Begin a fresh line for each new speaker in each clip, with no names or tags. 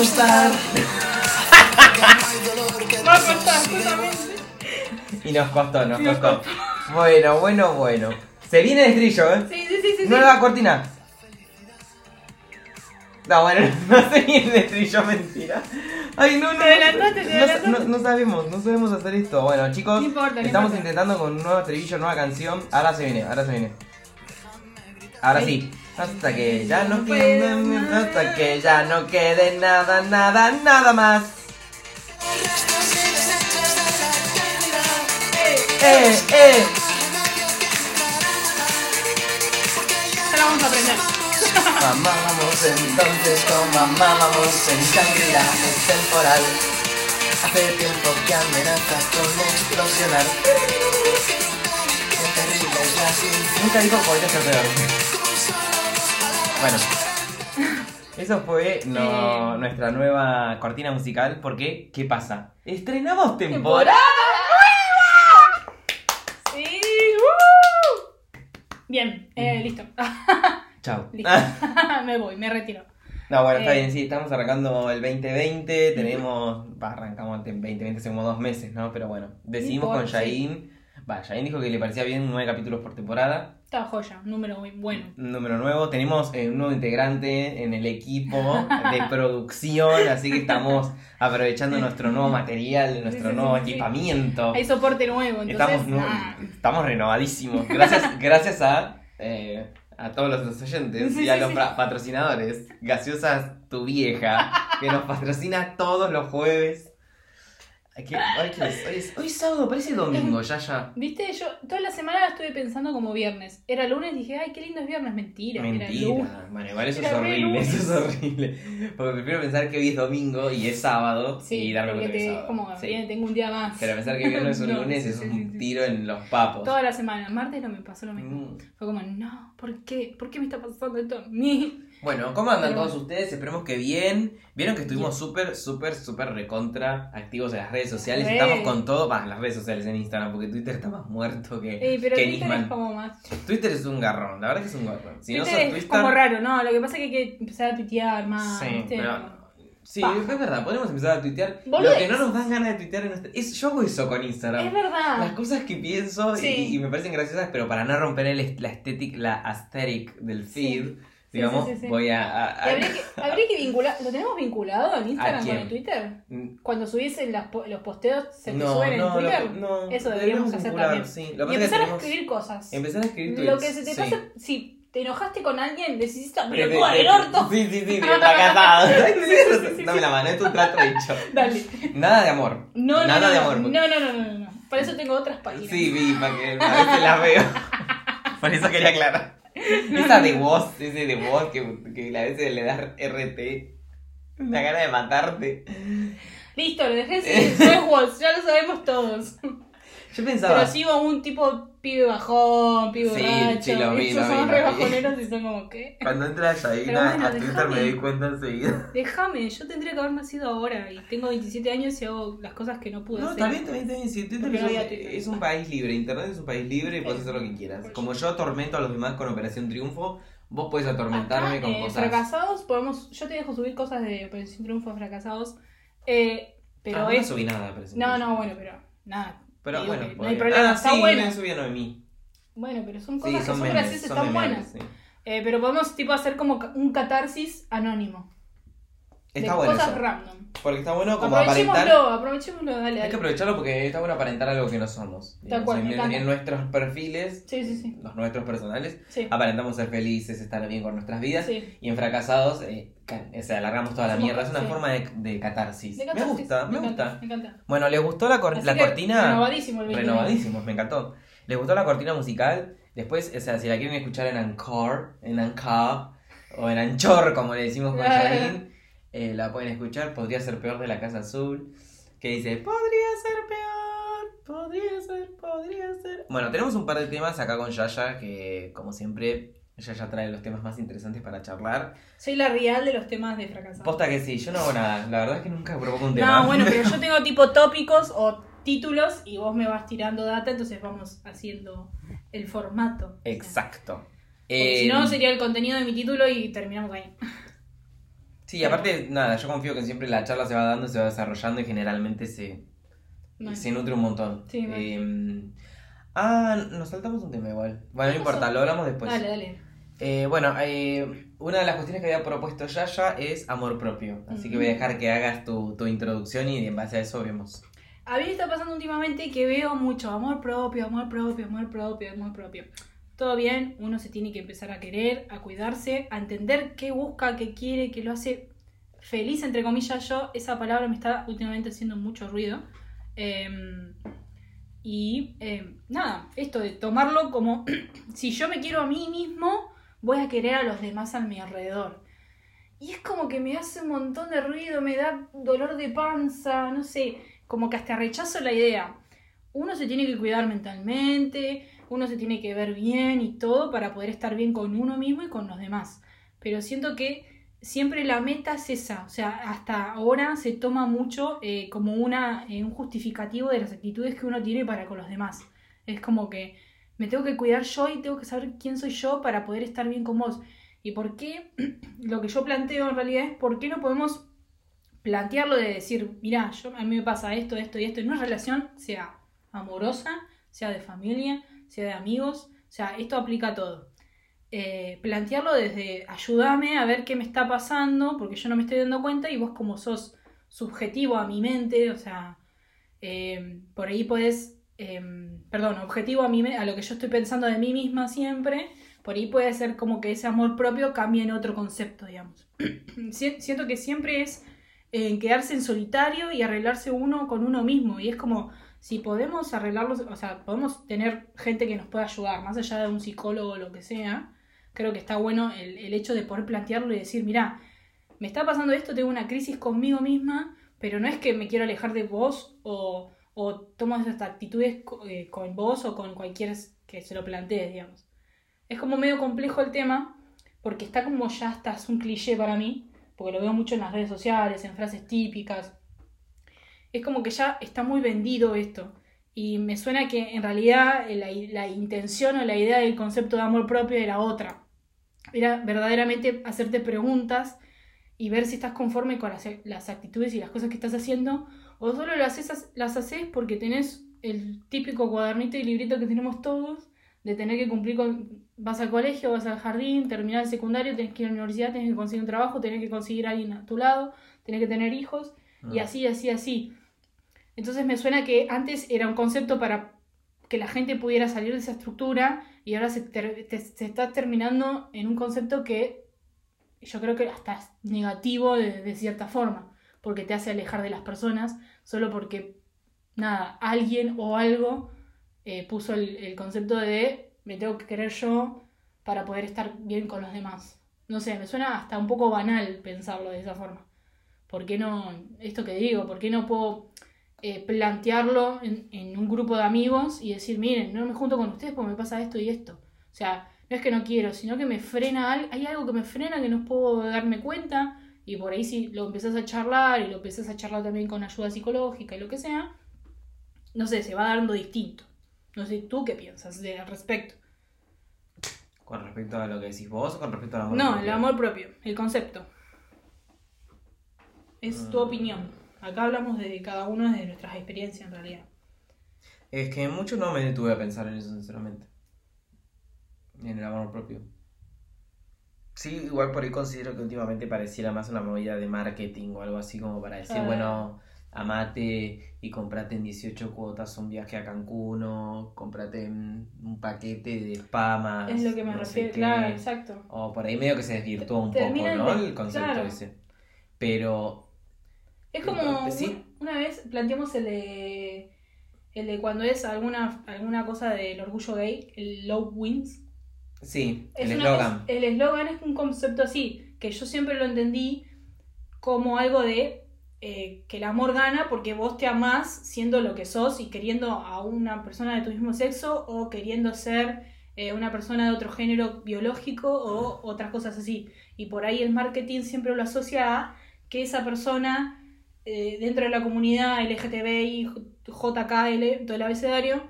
Costar.
Va a justamente.
Y nos costó, nos costó. Bueno, bueno, bueno. Se viene el estrello, ¿eh?
Sí, sí, sí, sí. sí.
Nueva cortina. No, bueno, no se viene el estrello, mentira. Ay, no, no.
Te adelantaste, te
no,
adelantaste.
no, no sabemos, no sabemos hacer esto. Bueno, chicos,
No importa, no
estamos
importa.
intentando con un nuevo estribillo, nueva canción. Ahora se viene, ahora se viene. Ahora sí. Hasta que ya no quede, hasta que ya no quede nada, nada, nada más. Eh, eh.
Ya la vamos a aprender.
Mamá, vamos entonces con mamá, vamos en Shangri-La, es temporal. Hace tiempo que amenaza con explosionar. Qué terrible es la. Nunca dijo podría ser peor. Bueno. Eso fue no-
Eh.
nuestra nueva cortina musical porque, ¿qué pasa? Estrenamos temporada.
Sí. ¡uh! Bien, eh, listo.
Chao.
listo. me voy, me retiro.
No, bueno, está
Eh.
bien, sí, estamos arrancando el 2020, tenemos, arrancamos el 2020 hace como dos meses, ¿no? Pero bueno, decidimos con
importa, sí.
Yain, va, Yain dijo que le parecía bien nueve capítulos por temporada,
Está joya, un número muy bueno.
número nuevo, tenemos eh, un nuevo integrante en el equipo de producción, así que estamos aprovechando nuestro nuevo material, nuestro
sí,
nuevo
sí, sí.
equipamiento.
Hay soporte nuevo, entonces.
Estamos,
ah,
estamos renovadísimos. Gracias, gracias a, eh, a todos los oyentes y a los patrocinadores. Gaseosas Tu Vieja, que nos patrocina todos los jueves. Ay, ¿qué- ay, ¿qué es? Hoy, es, hoy es sábado, parece domingo, ya, ya.
Viste, yo toda la semana la estuve pensando como viernes. Era lunes y dije, ay, qué lindo es viernes. Mentira, era lunes.
Mentira. Bueno, igual eso es
Era
horrible,
lunes.
eso es horrible. Porque prefiero pensar que hoy es domingo y es sábado
Sí,
y darme cuenta que es sábado.
como,
Sí.
bien, tengo un día más.
Pero pensar que viernes es un
No,
lunes es un tiro en los papos.
Toda la semana. Martes no me pasó lo mismo.
Mm.
Fue como, no, ¿por qué? ¿Por qué me está pasando esto a mí?
Bueno, ¿cómo andan
Pero-
todos ustedes? Esperemos que bien. Vieron que estuvimos súper, súper, súper recontra activos en las redes sociales.
Re.
Estamos con todo. En las redes sociales en Instagram, porque Twitter está más muerto que,
Ey, pero
que
Twitter
Nisman.
es como más.
Twitter es un garrón, la verdad que es un garrón. Si no
Twitter
sos
es
Twitter.
como raro, ¿no? Lo que pasa es que hay que empezar a tuitear más.
Sí,
¿viste?
pero- Sí,
Paja.
es verdad, podemos empezar a tuitear. Lo que no nos dan ganas de tuitear en nuestra- es Yo hago eso con Instagram.
Es verdad.
Las cosas que pienso y-
Sí.
y, me parecen graciosas, pero para no romper el, la estética, la aesthetic del
Sí.
feed,
Sí,
digamos,
sí, sí, sí.
voy a. a-
Y
a-
habría que, habría que vincular. ¿Lo tenemos vinculado al Instagram con el Twitter?
Mm,
Cuando subís en las los posteos, se te
No,
suben
no,
en Twitter.
lo- no,
Eso deberíamos hacer
vincular,
también. y empezar a escribir cosas.
Empezar a escribir
Lo que se te pasa, si te enojaste con alguien, decís
de-
del
de-
orto.
Sí, sí, sí,
sí,
Dame la mano, es un trato hecho.
Dale.
Nada de amor.
No, no,
Nada
no,
de amor.
No, no, no, no, no, eso tengo otras páginas.
Sí, vi, para que a veces las veo. Por eso quería aclarar. Esa de voz, ese de voz que, que a veces le das RT. Una gana de matarte.
Listo, lo dejé sin Walls, ya lo sabemos todos.
Yo pensaba.
Pero sigo un tipo pibe bajón, pibe
Sí,
borracho.
sí, lo vi,
Esos
lo vi,
son re bajoneros y son como, ¿qué?
Cuando entra Yaina
bueno,
a Twitter me doy cuenta enseguida.
Déjame, yo tendría que haber nacido ahora y tengo 27 años y hago las cosas que no pude
No,
hacer.
también, también, también. Si Twitter es,
no
un- es país libre, Internet es un país libre y puedes hacer lo que quieras. Como yo atormento a los demás con Operación Triunfo, vos puedes atormentarme
Acá,
con
eh,
cosas.
fracasados, podemos. Yo te dejo subir cosas de Operación Triunfo fracasados. Eh, pero
Ah, no subí nada.
No, no, bueno, pero. Nada.
Pero bueno,
no hay problema,
Ah,
está
sí,
bueno.
me subí a Noemí.
Bueno, pero son
Sí,
cosas que
son memes.
graciosas,
son
están
memes,
buenas.
sí.
Eh, pero podemos tipo hacer como ca- un catarsis anónimo.
Está
de
bueno
cosas
eso.
random.
Porque está bueno como
Aprovechémoslo,
aparentar.
aprovechémoslo, dale,
Hay que
dale.
aprovecharlo porque está bueno aparentar algo que no somos. digamos.
cual, me
en,
encanta.
nuestros perfiles,
Sí, sí, sí.
los nuestros personales,
Sí.
aparentamos ser felices, estar bien con nuestras vidas.
Sí.
Y en fracasados, eh, o sea, alargamos toda la
Somos-
mierda. Es una
sí.
forma de, de catarsis.
De
Me gusta, me,
encanta,
gusta.
Me encanta.
Bueno, ¿les gustó la, cor- la cortina?
Renovadísimo el 20.
Renovadísimos, me encantó. ¿Les gustó la cortina musical? Después, o sea, si la quieren escuchar en Anchor, en Anchor, o en Anchor, como le decimos con. Janine, eh, la pueden escuchar. Podría ser peor de la Casa Azul. Que dice, podría ser peor, podría ser, podría ser. Bueno, tenemos un par de temas acá con Yaya, que como siempre, Yaya trae los temas más interesantes para charlar.
Soy la real de los temas de fracasados.
Posta que sí, yo no hago nada. La verdad es que nunca provoco un tema.
No, bueno, pero yo tengo tipo tópicos o títulos y vos me vas tirando data, entonces vamos haciendo el formato.
Exacto. Eh,
si no, sería el contenido de mi título y terminamos ahí.
Sí, aparte, nada, yo confío que siempre la charla se va dando, se va desarrollando y generalmente se, se nutre un montón.
Sí.
Eh, ah, nos saltamos un tema igual. Bueno, no importa, lo hablamos después.
Dale, dale.
Eh, bueno, eh, una de las cuestiones que había propuesto Yaya es amor propio. Así que voy a dejar que hagas tu, tu introducción y en base a eso vemos.
A mí me está pasando últimamente que veo mucho amor propio, amor propio, amor propio, amor propio. Todo bien, uno se tiene que empezar a querer, a cuidarse, a entender qué busca, qué quiere, qué lo hace feliz, entre comillas. Yo, esa palabra me está últimamente haciendo mucho ruido. Em, y em, nada, esto de tomarlo como si yo me quiero a mí mismo, voy a querer a los demás a mi alrededor. Y es como que me hace un montón de ruido, me da dolor de panza, no sé, como que hasta rechazo la idea. Uno se tiene que cuidar mentalmente, uno se tiene que ver bien y todo para poder estar bien con uno mismo y con los demás. Pero siento que siempre la meta es esa, o sea, hasta ahora se toma mucho eh, como una, eh, un justificativo de las actitudes que uno tiene para con los demás. Es como que me tengo que cuidar yo y tengo que saber quién soy yo para poder estar bien con vos. ¿Y por qué? Lo que yo planteo en realidad es por qué no podemos plantearlo de decir, mira, yo, a mí me pasa esto, esto y esto en una relación, sea amorosa, sea de familia, sea de amigos, o sea, esto aplica a todo. Eh, plantearlo desde ayúdame a ver qué me está pasando, porque yo no me estoy dando cuenta y vos como sos subjetivo a mi mente, o sea, eh, por ahí podés, eh, perdón, objetivo a, mí, a lo que yo estoy pensando de mí misma siempre, por ahí puede ser como que ese amor propio cambie en otro concepto, digamos. Si- Siento que siempre es en quedarse en solitario y arreglarse uno con uno mismo. Y es como, si podemos arreglarlos, o sea, podemos tener gente que nos pueda ayudar, más allá de un psicólogo o lo que sea, creo que está bueno el, el hecho de poder plantearlo y decir, mira, me está pasando esto, tengo una crisis conmigo misma, pero no es que me quiero alejar de vos o, o tomo esas actitudes eh, con vos o con cualquiera que se lo plantee, digamos. Es como medio complejo el tema, porque está como ya hasta es un cliché para mí, porque lo veo mucho en las redes sociales, en frases típicas. Es como que ya está muy vendido esto. Y me suena que en realidad la, la intención o la idea del concepto de amor propio era otra. Era verdaderamente hacerte preguntas y ver si estás conforme con las, las actitudes y las cosas que estás haciendo, o solo las haces, las haces porque tenés el típico cuadernito y librito que tenemos todos, de tener que cumplir con... Vas al colegio, vas al jardín, terminar el secundario, tenés que ir a la universidad, tenés que conseguir un trabajo, tenés que conseguir a alguien a tu lado, tenés que tener hijos, y
Ah.
así, así, así. Entonces me suena que antes era un concepto para que la gente pudiera salir de esa estructura y ahora se, ter- te- se está terminando en un concepto que yo creo que hasta es negativo de, de cierta forma, porque te hace alejar de las personas solo porque, nada, alguien o algo eh, puso el, concepto de me tengo que querer yo para poder estar bien con los demás. No sé, me suena hasta un poco banal pensarlo de esa forma. ¿Por qué no, esto que digo, por qué no puedo eh, plantearlo en, en un grupo de amigos y decir, miren, no me junto con ustedes porque me pasa esto y esto? O sea, no es que no quiero, sino que me frena, hay algo que me frena que no puedo darme cuenta y por ahí si lo empezás a charlar y lo empezás a charlar también con ayuda psicológica y lo que sea, no sé, se va dando distinto. No sé, ¿tú qué piensas de, al respecto?
¿Con respecto a lo que decís vos o con respecto al amor
No,
propio?
el amor propio, el concepto. Es tu
Mm.
opinión. Acá hablamos de cada uno de nuestras experiencias en realidad.
Es que mucho no me detuve a pensar en eso, sinceramente. En el amor propio. Sí, igual por ahí considero que últimamente pareciera más una movida de marketing o algo así como para decir,
Ah.
bueno, amate y comprate en 18 cuotas un viaje a Cancún o comprate un paquete de spa más.
es lo que me
no
refiero, claro, exacto.
O por ahí medio que se desvirtuó un
Terminan
poco, ¿no?
de-
El concepto
claro.
ese. Pero
Es como
sí.
un- una vez planteamos el de el de cuando es alguna alguna cosa del orgullo gay, el love wins.
Sí,
Es
el eslogan.
es- el eslogan es un concepto así, que yo siempre lo entendí como algo de eh, que el amor gana porque vos te amás siendo lo que sos y queriendo a una persona de tu mismo sexo o queriendo ser eh, una persona de otro género biológico o otras cosas así. Y por ahí el marketing siempre lo asocia a que esa persona eh, dentro de la comunidad LGTBI, JKL, todo el abecedario,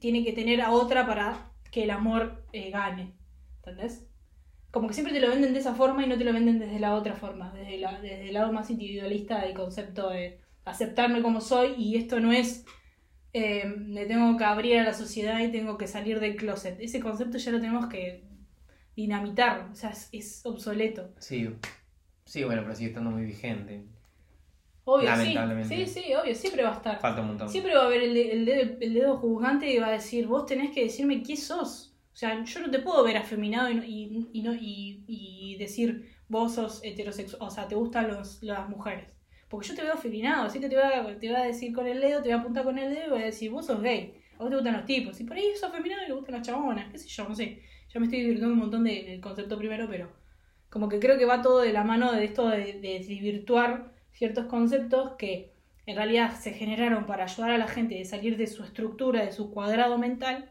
tiene que tener a otra para que el amor eh, gane. ¿Entendés? como que siempre te lo venden de esa forma y no te lo venden desde la otra forma, desde, la, desde el lado más individualista del concepto de aceptarme como soy y esto no es eh, me tengo que abrir a la sociedad y tengo que salir del closet. Ese concepto ya lo tenemos que dinamitar, o sea, es, es obsoleto.
Sí. Sí, bueno, pero sigue estando muy vigente.
Obvio, sí.
Lamentablemente.
Sí, sí, obvio, siempre va a estar.
Falta un montón.
Siempre va a haber el, el dedo, el dedo juzgante y va a decir, vos tenés que decirme qué sos. O sea, yo no te puedo ver afeminado y, y, y, no, y, y decir, vos sos heterosexual, o sea, te gustan los, las mujeres. Porque yo te veo afeminado, así que te voy, a, te voy a decir con el dedo, te voy a apuntar con el dedo y voy a decir, vos sos gay, a vos te gustan los tipos. Y por ahí sos afeminado y le gustan las chabonas, qué sé yo, no sé. Ya me estoy divirtiendo un montón de- del concepto primero, pero como que creo que va todo de la mano de esto de, de desvirtuar ciertos conceptos que en realidad se generaron para ayudar a la gente a salir de su estructura, de su cuadrado mental,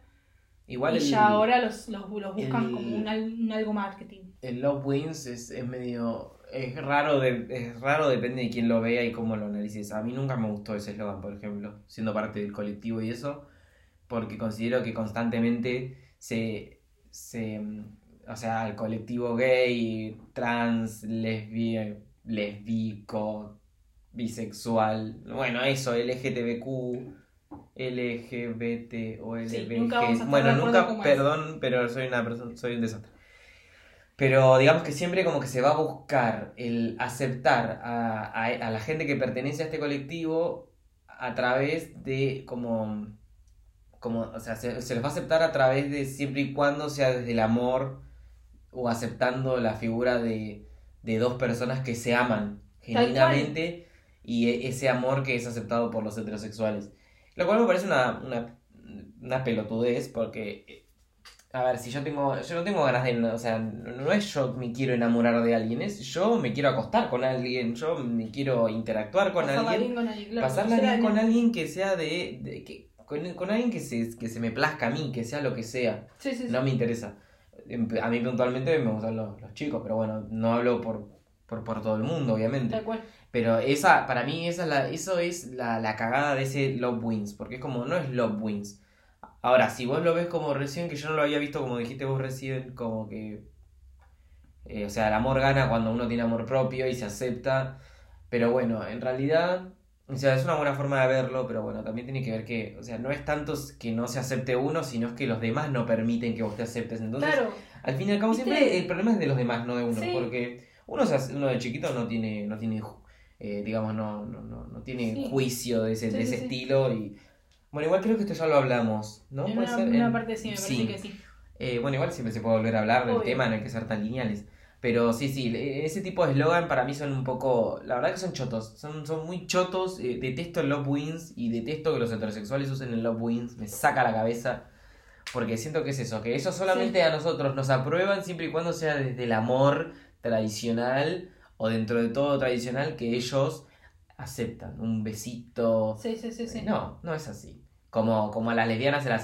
Igual
y
el,
ya ahora los, los, los buscan
el-
como un, al- un algo marketing.
el Love Wins es, es medio. Es raro, de, es raro, depende de quién lo vea y cómo lo analices. A mí nunca me gustó ese eslogan, por ejemplo, siendo parte del colectivo y eso, porque considero que constantemente se. se o sea, el colectivo gay, trans, lesbi, lesbico, bisexual, bueno, eso, LGTBQ, LGBT o
Sí,
LBG.
nunca vamos a estar
bueno,
de
nunca,
es.
perdón, pero soy una persona, soy un desastre. Pero digamos que siempre como que se va a buscar el aceptar a, a, a la gente que pertenece a este colectivo a través de como, como o sea, se, se les va a aceptar a través de siempre y cuando sea desde el amor o aceptando la figura de, de dos personas que se aman genuinamente y e- ese amor que es aceptado por los heterosexuales. Lo cual me parece una, una, una pelotudez porque, eh, a ver, si yo tengo, yo no tengo ganas de, o sea, no es yo me quiero enamorar de alguien, es yo me quiero acostar con alguien, yo me quiero interactuar con
Pasarla
alguien
bien con alguien, claro,
pasarla bien con
alguien.
que sea de, de- que, con, con alguien que se, que se me plazca a mí, que sea lo que sea.
Sí, sí, sí.
No me interesa. A mí puntualmente me gustan los, los chicos, pero bueno, no hablo por, por, por todo el mundo, obviamente.
Tal cual.
Pero esa, para mí, esa es la, eso es la, la cagada de ese Love Wins, porque es como, no es Love Wins. Ahora, si vos lo ves como recién, que yo no lo había visto como dijiste vos recién, como que... eh, o sea, el amor gana cuando uno tiene amor propio y se acepta. Pero bueno, en realidad, o sea, es una buena forma de verlo, pero bueno, también tiene que ver que, o sea, no es tanto que no se acepte uno, sino es que los demás no permiten que vos te aceptes. Entonces,
claro,
al fin y al cabo,
¿Viste?
siempre el problema es de los demás, no de uno.
Sí.
Porque uno, se hace- uno de chiquito no tiene, no tiene eh, digamos, no, no, no, no tiene
Sí.
juicio de ese,
Sí,
de ese estilo. y Bueno, igual creo que esto ya lo hablamos, ¿no?
en
¿Puede
una,
ser?
una
En-
parte sí, me parece
sí.
que sí.
Eh, bueno, igual siempre se puede volver a hablar del tema, no hay que ser tan lineales. Pero sí, sí, le- ese tipo de eslogan para mí son un poco. La verdad que son chotos. Son, son muy chotos. eh, detesto el Love Wins y detesto que los heterosexuales usen el Love Wins. Me saca la cabeza. Porque siento que es eso, que ellos solamente a nosotros nos aprueban siempre y cuando sea desde el amor tradicional o dentro de todo tradicional que ellos aceptan. Un besito.
Sí, sí, sí, sí.
Eh, No, no es así. Como, como a las lesbianas se las,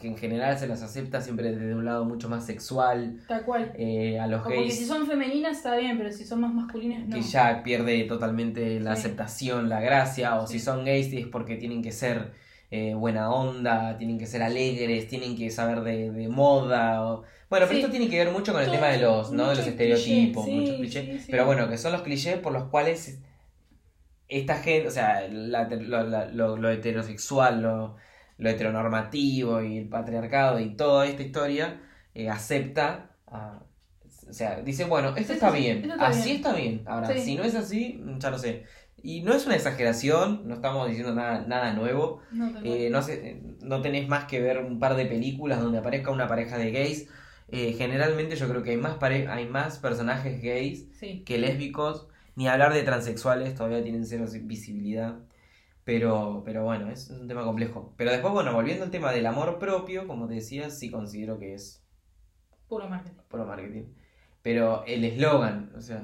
que en general se las acepta siempre desde un lado mucho más sexual.
Tal cual.
eh, a los
Como que
gays
si son femeninas está bien, pero si son más masculinas no.
que ya pierde totalmente la
Sí.
aceptación, la gracia. O
Sí.
si son gays es porque tienen que ser eh, buena onda, tienen que ser alegres, tienen que saber de, de moda. o- Bueno, pero
Sí.
esto tiene que ver mucho con el
Todo-
tema de los, ¿no? de los estereotipos,
cliché,
muchos clichés. Pero bueno, que son los clichés por los cuales esta gente, o sea, la- lo, la- lo- lo heterosexual, lo, lo heteronormativo y el patriarcado y toda esta historia eh, acepta, a- o sea, dice, bueno, esto
Sí,
está
sí,
bien,
está
así
bien.
está bien. Ahora,
Sí.
si no es así, ya no sé. Y no es una exageración, no estamos diciendo nada, nada nuevo.
No.
Eh, no, tenés más que ver un par de películas donde aparezca una pareja de gays. Eh, generalmente yo creo que hay más, pare- hay más personajes gays que lésbicos, ni hablar de transexuales, todavía tienen cero visibilidad. Pero, pero bueno, es un tema complejo. Pero después, bueno, volviendo al tema del amor propio, como te decía, sí considero que es
Puro marketing.
puro marketing. Pero el eslogan, o sea,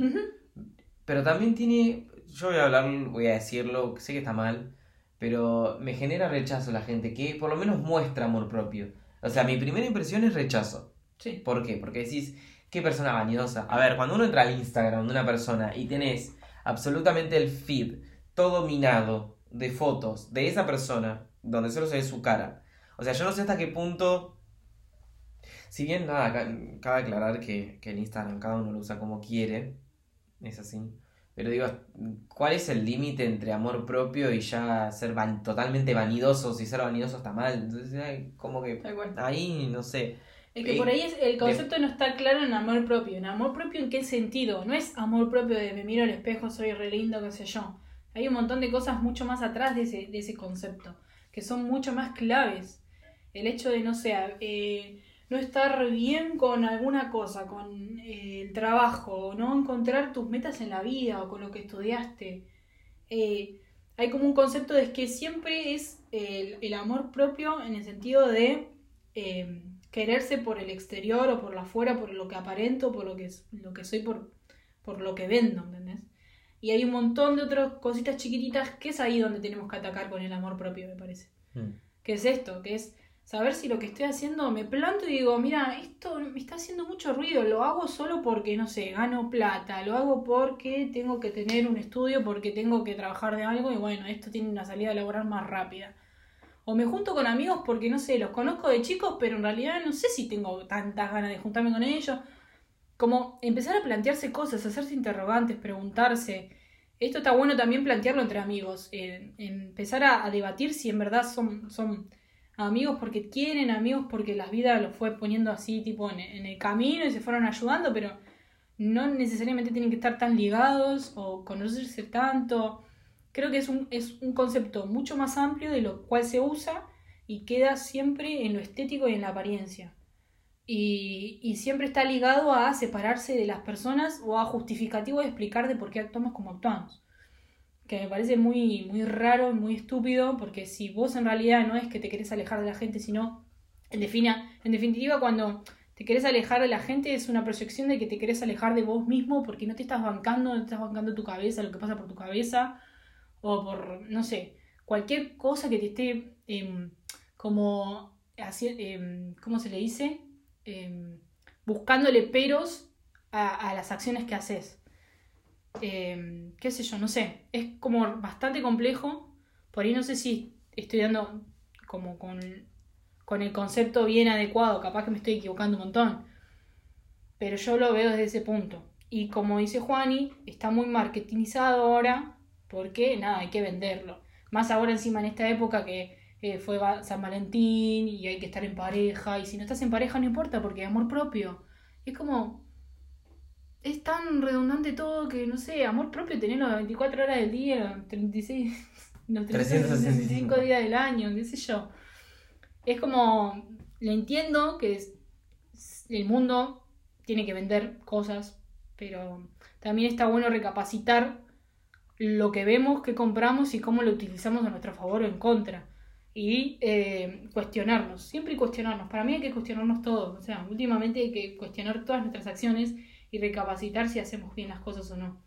pero también tiene, yo voy a hablar, voy a decirlo, sé que está mal, pero me genera rechazo la gente que por lo menos muestra amor propio. O sea, mi primera impresión es rechazo.
Sí.
¿Por qué? Porque decís, qué persona vanidosa. A ver, cuando uno entra al Instagram de una persona y tenés absolutamente el feed todo minado de fotos de esa persona, donde solo se ve su cara. O sea, yo no sé hasta qué punto Si bien, nada, ca- cabe aclarar que, que el Instagram cada uno lo usa como quiere, es así. Pero digo, ¿cuál es el límite entre amor propio y ya ser van- totalmente vanidoso? Si ser vanidoso está mal. Entonces, como que ahí, no sé.
Es que por ahí es- el concepto no está claro en amor propio. ¿En amor propio en qué sentido? No es amor propio de me miro al espejo, soy re lindo, qué sé yo. Hay un montón de cosas mucho más atrás de ese, de ese concepto, que son mucho más claves. El hecho de, no sé, eh, no estar bien con alguna cosa, con eh, el trabajo, o no encontrar tus metas en la vida o con lo que estudiaste. Eh, hay como un concepto de que siempre es el, el amor propio en el sentido de quererse por el exterior o por la afuera, por lo que aparento, por lo que, es- lo que soy, por, por lo que vendo, ¿entendés? Y hay un montón de otras cositas chiquititas que es ahí donde tenemos que atacar con el amor propio, me parece.
Mm.
¿Qué es esto? Que es saber si lo que estoy haciendo me planto y digo, mira, esto me está haciendo mucho ruido, lo hago solo porque, no sé, gano plata, lo hago porque tengo que tener un estudio, porque tengo que trabajar de algo y bueno, esto tiene una salida laboral más rápida. O me junto con amigos porque, no sé, los conozco de chicos, pero en realidad no sé si tengo tantas ganas de juntarme con ellos. Como empezar a plantearse cosas, hacerse interrogantes, preguntarse. Esto está bueno también plantearlo entre amigos. empezar a, debatir si en verdad son, son amigos porque quieren, amigos porque la vida los fue poniendo así, tipo en el camino y se fueron ayudando, pero no necesariamente tienen que estar tan ligados o conocerse tanto. Creo que es un, es un concepto mucho más amplio de lo cual se usa y queda siempre en lo estético y en la apariencia. Y, y siempre está ligado a separarse de las personas o a justificativo de explicar de por qué actuamos como actuamos. Que me parece muy, muy raro y muy estúpido, porque si vos en realidad no es que te querés alejar de la gente, sino, en, defina, en definitiva, cuando te querés alejar de la gente es una proyección de que te querés alejar de vos mismo porque no te estás bancando, no estás bancando tu cabeza, lo que pasa por tu cabeza, o por, no sé, cualquier cosa que te esté em, como, haci- em, ¿cómo se le dice? Em, buscándole peros a, las acciones que haces. Qué sé yo, no sé, es como bastante complejo, por ahí no sé si estoy dando como con, con el concepto bien adecuado, capaz que me estoy equivocando un montón, pero yo lo veo desde ese punto. Y como dice Juani, está muy marketingizado ahora, porque nada, hay que venderlo. Más ahora encima en esta época que eh, fue San Valentín y hay que estar en pareja, y si no estás en pareja no importa, porque amor propio. Es como, es tan redundante todo que, no sé, amor propio tenerlo las 24 horas del día, 36, los 365 días del año, qué sé yo. Es como, le entiendo que es- el mundo tiene que vender cosas, pero también está bueno recapacitar lo que vemos, que compramos y cómo lo utilizamos a nuestro favor o en contra. Y eh, cuestionarnos, siempre cuestionarnos. Para mí hay que cuestionarnos todo. O sea, últimamente hay que cuestionar todas nuestras acciones y recapacitar si hacemos bien las cosas o no.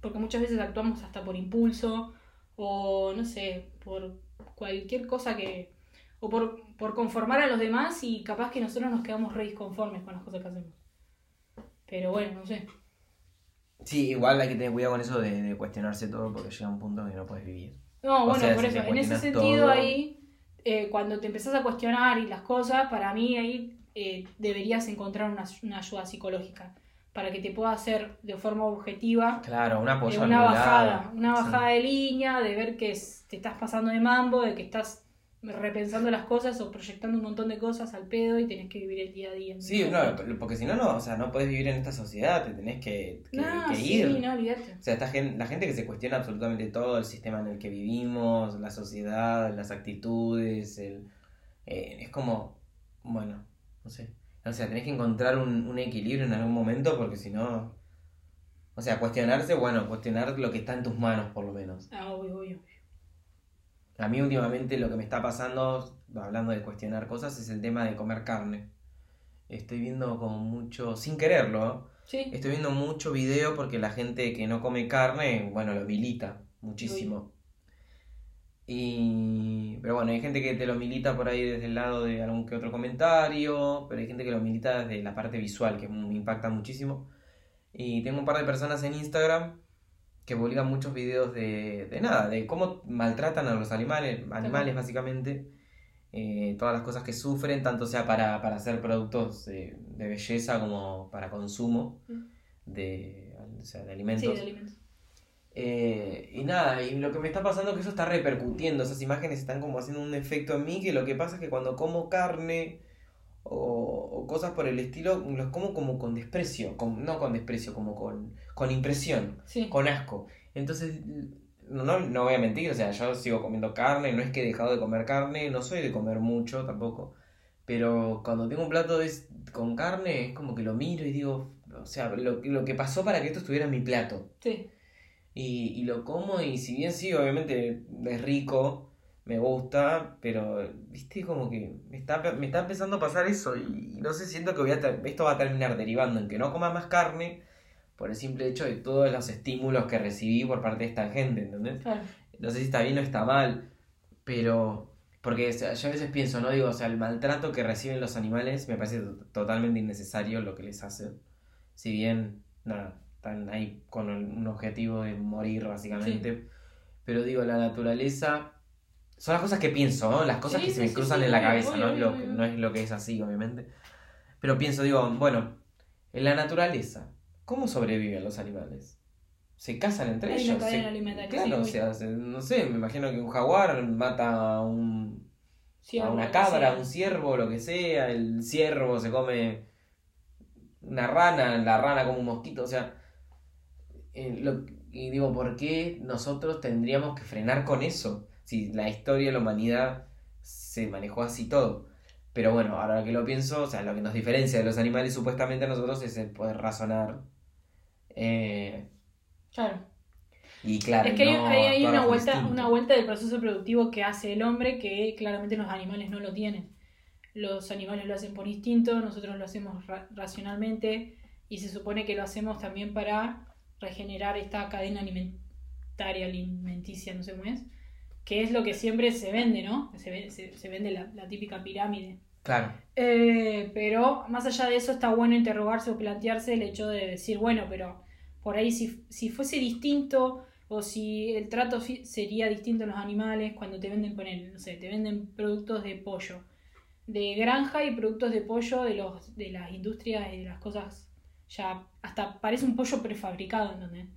Porque muchas veces actuamos hasta por impulso o no sé, por cualquier cosa que... o por, por conformar a los demás y capaz que nosotros nos quedamos re disconformes con las cosas que hacemos. Pero bueno, no sé.
Sí, igual hay que tener cuidado con eso de, de cuestionarse todo porque llega un punto que no puedes vivir.
No,
O
bueno,
sea,
por
si
eso, en ese sentido
todo-
ahí, eh, cuando te empezás a cuestionar y las cosas, para mí ahí eh, deberías encontrar una, una ayuda psicológica para que te pueda hacer de forma objetiva
Claro, un
eh,
apoyo
una bajada, una
Sí.
bajada de línea, de ver que te estás pasando de mambo, de que estás repensando las cosas o proyectando un montón de cosas al pedo y tenés que vivir el día a día.
Sí, no, porque si no, no, o sea, no podés vivir en esta sociedad, te tenés que, que-
No,
que
sí,
ir.
no.
O sea, esta gen- la gente que se cuestiona absolutamente todo, el sistema en el que vivimos, la sociedad, las actitudes, el, eh, es como, bueno, no sé. O sea, tenés que encontrar un, un equilibrio en algún momento porque si no... O sea, cuestionarse, bueno, cuestionar lo que está en tus manos por lo menos.
Ah, obvio, obvio.
A mí últimamente lo que me está pasando, hablando de cuestionar cosas, es el tema de comer carne. Estoy viendo como mucho, sin quererlo,
Sí,
Estoy viendo mucho video porque la gente que no come carne, bueno, lo milita muchísimo. Y... Pero bueno, hay gente que te lo milita por ahí desde el lado de algún que otro comentario, pero hay gente que lo milita desde la parte visual, que me impacta muchísimo. Y tengo un par de personas en Instagram que publican muchos videos de, de nada, de cómo maltratan a los animales, animales básicamente. eh, todas las cosas que sufren, tanto sea para, para hacer productos de, de belleza como para consumo
Mm.
de, o sea, de
Sí,
alimentos.
de alimentos.
Eh, y nada, y lo que me está pasando es que eso está repercutiendo, esas imágenes están como haciendo un efecto en mí, que lo que pasa es que cuando como carne o, o cosas por el estilo, los como como con desprecio, con- no con desprecio, como con, con impresión,
Sí.
con asco. Entonces, no, no, no voy a mentir, o sea, yo sigo comiendo carne, no es que he dejado de comer carne, no soy de comer mucho tampoco, pero cuando tengo un plato de- con carne es como que lo miro y digo, o sea, lo, lo que pasó para que esto estuviera en mi plato.
Sí.
Y, y lo como y si bien sí, obviamente es rico, me gusta, pero viste como que me está, me está empezando a pasar eso y, y no sé, siento que voy a esto va a terminar derivando en que no coma más carne por el simple hecho de todos los estímulos que recibí por parte de esta gente, ¿entendés?
Claro.
No sé si está bien o está mal, pero porque yo a veces pienso, ¿no? Digo, o sea, el maltrato que reciben los animales me parece to- totalmente innecesario lo que les hacen. Si bien, nada, están ahí con el- un objetivo de morir básicamente. Pero digo, la naturaleza... Son las cosas que pienso, ¿no? Las cosas
Sí,
que se me
sí,
cruzan
sí,
en la cabeza,
obvio,
no, es lo,
obvio,
no es lo que es así, obviamente. Pero pienso, digo, bueno, en la naturaleza, ¿cómo sobreviven los animales? Se casan entre
Hay una
ellos.
cadena
se-
alimentaria,
Claro, o sea, se- no sé, me imagino que un jaguar mata a, un, a una cabra, a un ciervo, lo que sea. El ciervo se come una rana, la rana come un mosquito, o sea. eh, lo- y digo, ¿por qué nosotros tendríamos que frenar con eso? Si la historia de la humanidad se manejó así todo. Pero bueno, ahora que lo pienso, o sea, lo que nos diferencia de los animales supuestamente a nosotros es el poder razonar. Eh,
Claro.
y claro,
Es que hay,
no
hay- hay
actuar
una vuelta, una vuelta del proceso productivo que hace el hombre que claramente los animales no lo tienen. Los animales lo hacen por instinto, nosotros lo hacemos ra- racionalmente y se supone que lo hacemos también para regenerar esta cadena alimentaria, alimenticia, no sé cómo es, que es lo que siempre se vende, ¿no? Se, se, se vende la, la típica pirámide.
Claro,
Eh, pero más allá de eso está bueno interrogarse o plantearse el hecho de decir, bueno, pero por ahí si, si fuese distinto o si el trato sería distinto en los animales cuando te venden, poner, no sé, te venden productos de pollo, de granja y productos de pollo de, los, de las industrias y de las cosas ya, hasta parece un pollo prefabricado, ¿entendés?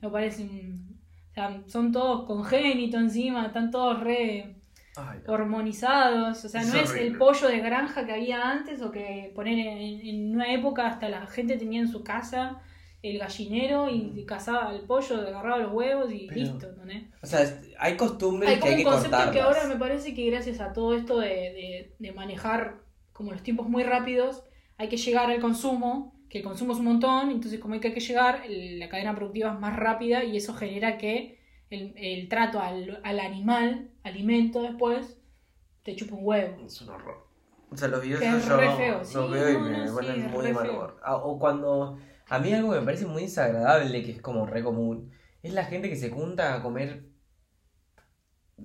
No parece un... Sea, son todos congénitos encima, están todos re
Ay,
hormonizados, o sea, no es
horrible.
el pollo de granja que había antes o que poner en, en una época hasta la gente tenía en su casa el gallinero y cazaba el pollo, agarraba los huevos y
Mm. Pero-
listo, ¿no?
O sea, hay costumbres
Hay
que
como
hay
un
que
concepto
cortarlas.
que ahora me parece que gracias a todo esto de, de- de manejar como los tiempos muy rápidos, hay que llegar al consumo, que el consumo es un montón, entonces como hay que, hay que llegar, la cadena productiva es más rápida y eso genera que el, el trato al, al animal, alimento después, te chupa un huevo.
Es un horror. O sea, los videos
Que es
yo
re
no-
feo,
los
sí,
veo y
no,
me
no,
ponen muy mal humor. Ah, O cuando... A mí algo que me parece muy desagradable, que es como re común, es la gente que se junta a comer...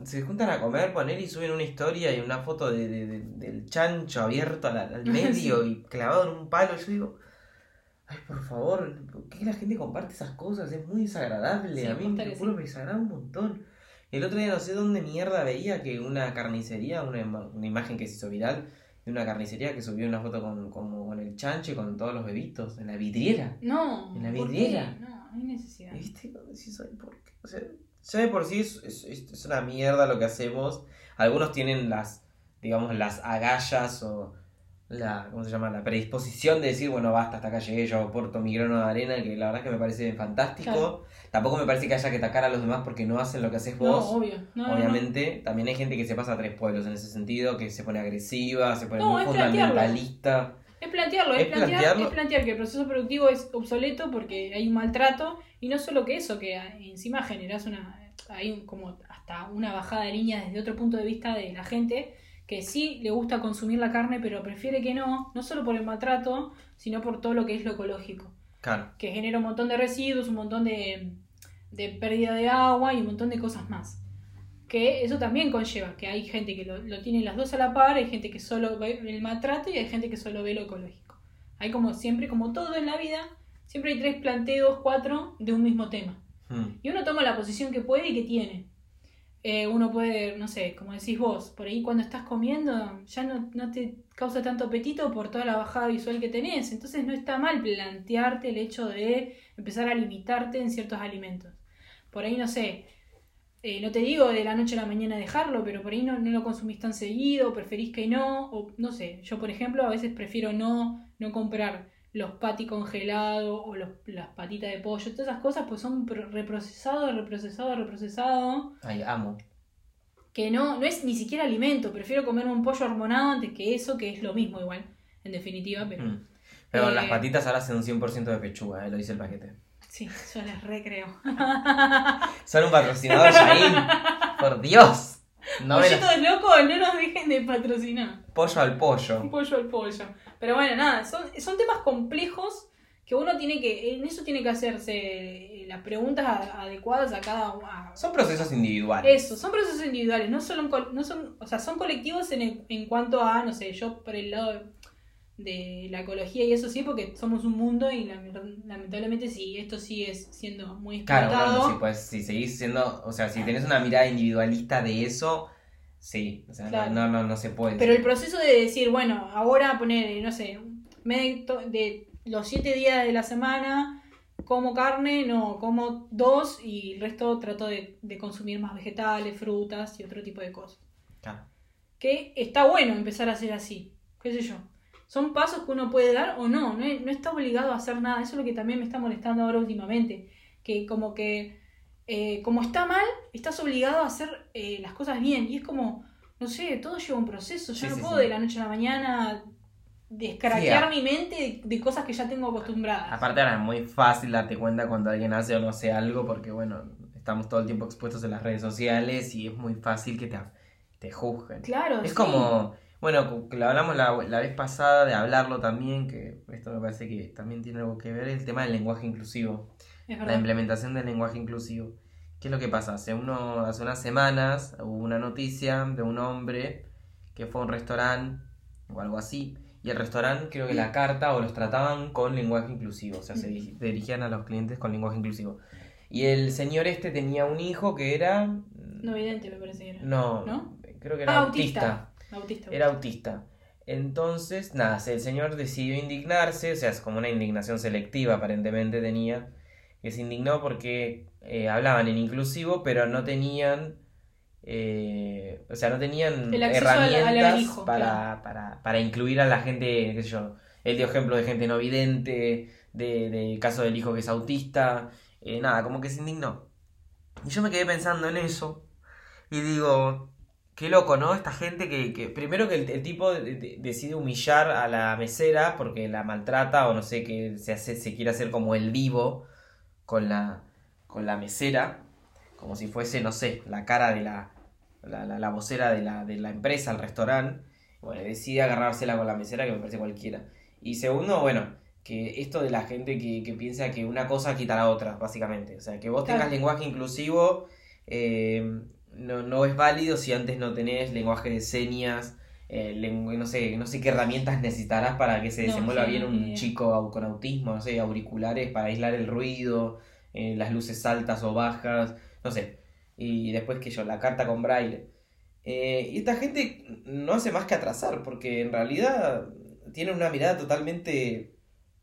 Se juntan a comer, poner y suben una historia y una foto de, de- de- del chancho abierto al, al medio y clavado en un palo. Yo digo, ay, por favor, ¿por qué la gente comparte esas cosas? Es muy desagradable.
Sí,
a mí juro
sí.
me desagrada un montón. El otro día no sé dónde mierda veía que una carnicería, una, ima- una imagen que se hizo viral, de una carnicería que subió una foto con, como con el chancho y con todos los bebitos en la vidriera.
No,
En la
¿por qué?
vidriera.
No, no hay necesidad.
¿Y ¿Viste? Decís, ay, ¿por qué? O sea, ya de por sí es, es- es una mierda lo que hacemos. Algunos tienen las, digamos, las agallas o la, ¿cómo se llama? La predisposición de decir, bueno, basta, hasta acá llegué, yo aporto mi grano de arena, que la verdad es que me parece fantástico.
Claro.
Tampoco me parece que haya que atacar a los demás porque no hacen lo que haces
No,
vos.
obvio. No, no.
Obviamente, también hay gente que se pasa a tres pueblos en ese sentido, que se pone agresiva, se pone muy fundamentalista.
Es plantearlo, es,
Es
plantear,
plantearlo.
es plantear que el proceso productivo es obsoleto porque hay un maltrato y no solo que eso, que encima generas una, hay un- como hasta una bajada de línea desde otro punto de vista de la gente que sí le gusta consumir la carne pero prefiere que no, no solo por el maltrato, sino por todo lo que es lo ecológico,
Claro,
que genera un montón de residuos, un montón de, de pérdida de agua y un montón de cosas más. Que eso también conlleva, que hay gente que lo, lo tiene las dos a la par, hay gente que solo ve el maltrato y hay gente que solo ve lo ecológico. Hay como siempre, como todo en la vida, siempre hay tres planteos, cuatro de un mismo tema.
Mm.
Y uno toma la posición que puede y que tiene. Eh, uno puede, no sé, como decís vos, por ahí cuando estás comiendo ya no, no te causa tanto apetito por toda la bajada visual que tenés. Entonces no está mal plantearte el hecho de empezar a limitarte en ciertos alimentos. Por ahí, no sé, eh, no te digo de la noche a la mañana dejarlo, pero por ahí no, no lo consumís tan seguido, preferís que no, o no sé, yo por ejemplo a veces prefiero no, no comprar los patis congelados o los, las patitas de pollo, todas esas cosas pues son pro- reprocesado, reprocesado, reprocesado,
Ay, amo.
que no, no es ni siquiera alimento, prefiero comerme un pollo hormonado antes que eso, que es lo mismo igual, en definitiva, pero
Mm. Pero
Eh,
las patitas ahora hacen un 100% de pechuga, eh, lo dice el paquete.
sí, yo les recreo.
Son un patrocinador. Por Dios.
Pollitos locos, no nos dejen de patrocinar.
pollo al pollo.
Pollo al pollo. Pero bueno, nada, son, son temas complejos que uno tiene que, en eso tiene que hacerse eh, las preguntas adecuadas a cada uno.
Son procesos individuales.
Eso, son procesos individuales, no col- no son, o sea, son colectivos en, el- en cuanto a, no sé, yo por el lado de la ecología y eso sí, porque somos un mundo y lament- lamentablemente sí, esto sigue siendo muy
Claro,
explotado.
bueno, sí, pues si seguís siendo, o sea, si tenés una mirada individualista de eso, sí, o sea, no-
Claro.
no, no, no se puede.
Pero el proceso de decir, bueno, ahora poner, no sé, me de los siete días de la semana como carne, no, como dos y el resto trato de, de consumir más vegetales, frutas y otro tipo de cosas.
Claro.
Que está bueno empezar a hacer así, qué sé yo. Son pasos que uno puede dar o no, no, no está obligado a hacer nada. Eso es lo que también me está molestando ahora últimamente. Que como que, eh, como está mal, estás obligado a hacer eh, las cosas bien. Y es como, no sé, todo lleva un proceso. Yo
Sí,
no
sí,
puedo
sí.
de la noche a la mañana
a-
mi mente de, de cosas que ya tengo acostumbradas.
Aparte ahora es muy fácil darte cuenta cuando alguien hace o no hace algo porque, bueno, estamos todo el tiempo expuestos en las redes sociales y es muy fácil que te, te juzguen.
Claro,
Es como, bueno, lo hablamos la, la vez pasada de hablarlo también, que esto me parece que también tiene algo que ver, el tema del lenguaje inclusivo.
Es
La implementación del lenguaje inclusivo. ¿Qué es lo que pasa? Hace, uno, hace unas semanas hubo una noticia de un hombre que fue a un restaurante o algo así. Y el restaurante creo que la carta o los trataban con lenguaje inclusivo. O sea, se diri- dirigían a los clientes con lenguaje inclusivo. Y el señor este tenía un hijo que era...
No evidente me parece que era.
No,
¿No?
creo que era
Ah,
autista.
autista. Autista.
Era autista. Entonces, nada, el señor decidió indignarse, o sea, es como una indignación selectiva aparentemente tenía, que se indignó porque eh, hablaban en inclusivo, pero no tenían, eh, o sea, no tenían
al- al
herramientas
hijo,
para,
claro.
para, para incluir a la gente, qué sé yo, él dio ejemplo de gente no vidente, de, de caso del hijo que es autista, eh, nada, como que se indignó. Y yo me quedé pensando en eso y digo, qué loco, ¿no? Esta gente que, que primero que el, el tipo de- de- decide humillar a la mesera porque la maltrata o no sé, que se, hace, se quiere hacer como el vivo con la, con la mesera, como si fuese, no sé, la cara de la, la, la- la vocera de la, de la empresa, el restaurante. Bueno, decide agarrársela con la mesera que me parece cualquiera. Y segundo, bueno, que esto de la gente que, que piensa que una cosa quita la otra, básicamente. O sea, que vos
Claro.
tengas lenguaje inclusivo eh, no, no es válido si antes no tenés lenguaje de señas, eh, lengu- no sé, no sé qué herramientas necesitarás para que se
No,
desenvuelva
sí,
bien un chico con autismo, no sé, auriculares para aislar el ruido, eh, las luces altas o bajas, no sé. Y después que yo, la carta con braille. Eh, y esta gente no hace más que atrasar, porque en realidad tiene una mirada totalmente...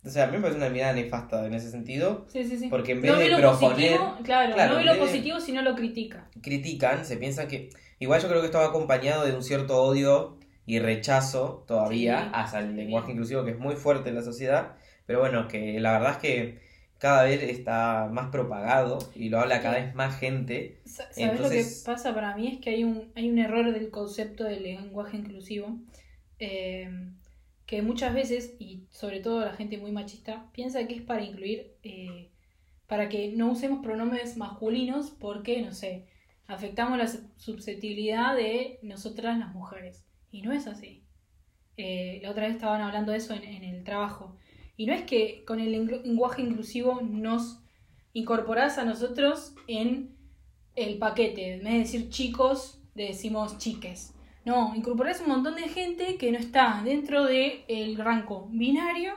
O sea, a mí me parece una mirada nefasta en ese sentido,
Sí, sí, sí.
porque en vez
no
de proponer...
positivo, claro,
claro,
no ve lo
de-
positivo, sino lo critica.
critican, se piensa que... Igual yo creo que esto va acompañado de un cierto odio y rechazo todavía
Sí,
hacia el lenguaje inclusivo que es muy fuerte en la sociedad, pero bueno, que la verdad es que cada vez está más propagado y lo habla cada vez más gente.
Sa- ¿Sabes
Entonces-
lo que pasa para mí? Es que hay un, hay un error del concepto del lenguaje inclusivo. eh, que muchas veces, y sobre todo la gente muy machista, piensa que es para incluir, eh, para que no usemos pronombres masculinos porque, no sé, afectamos la sus- susceptibilidad de nosotras las mujeres. Y no es así. Eh, la otra vez estaban hablando de eso en, el trabajo. Y no es que con el lengua- lenguaje inclusivo nos incorporás a nosotros en el paquete. En vez de decir chicos, decimos chiques. No, incorporás un montón de gente que no está dentro del rango binario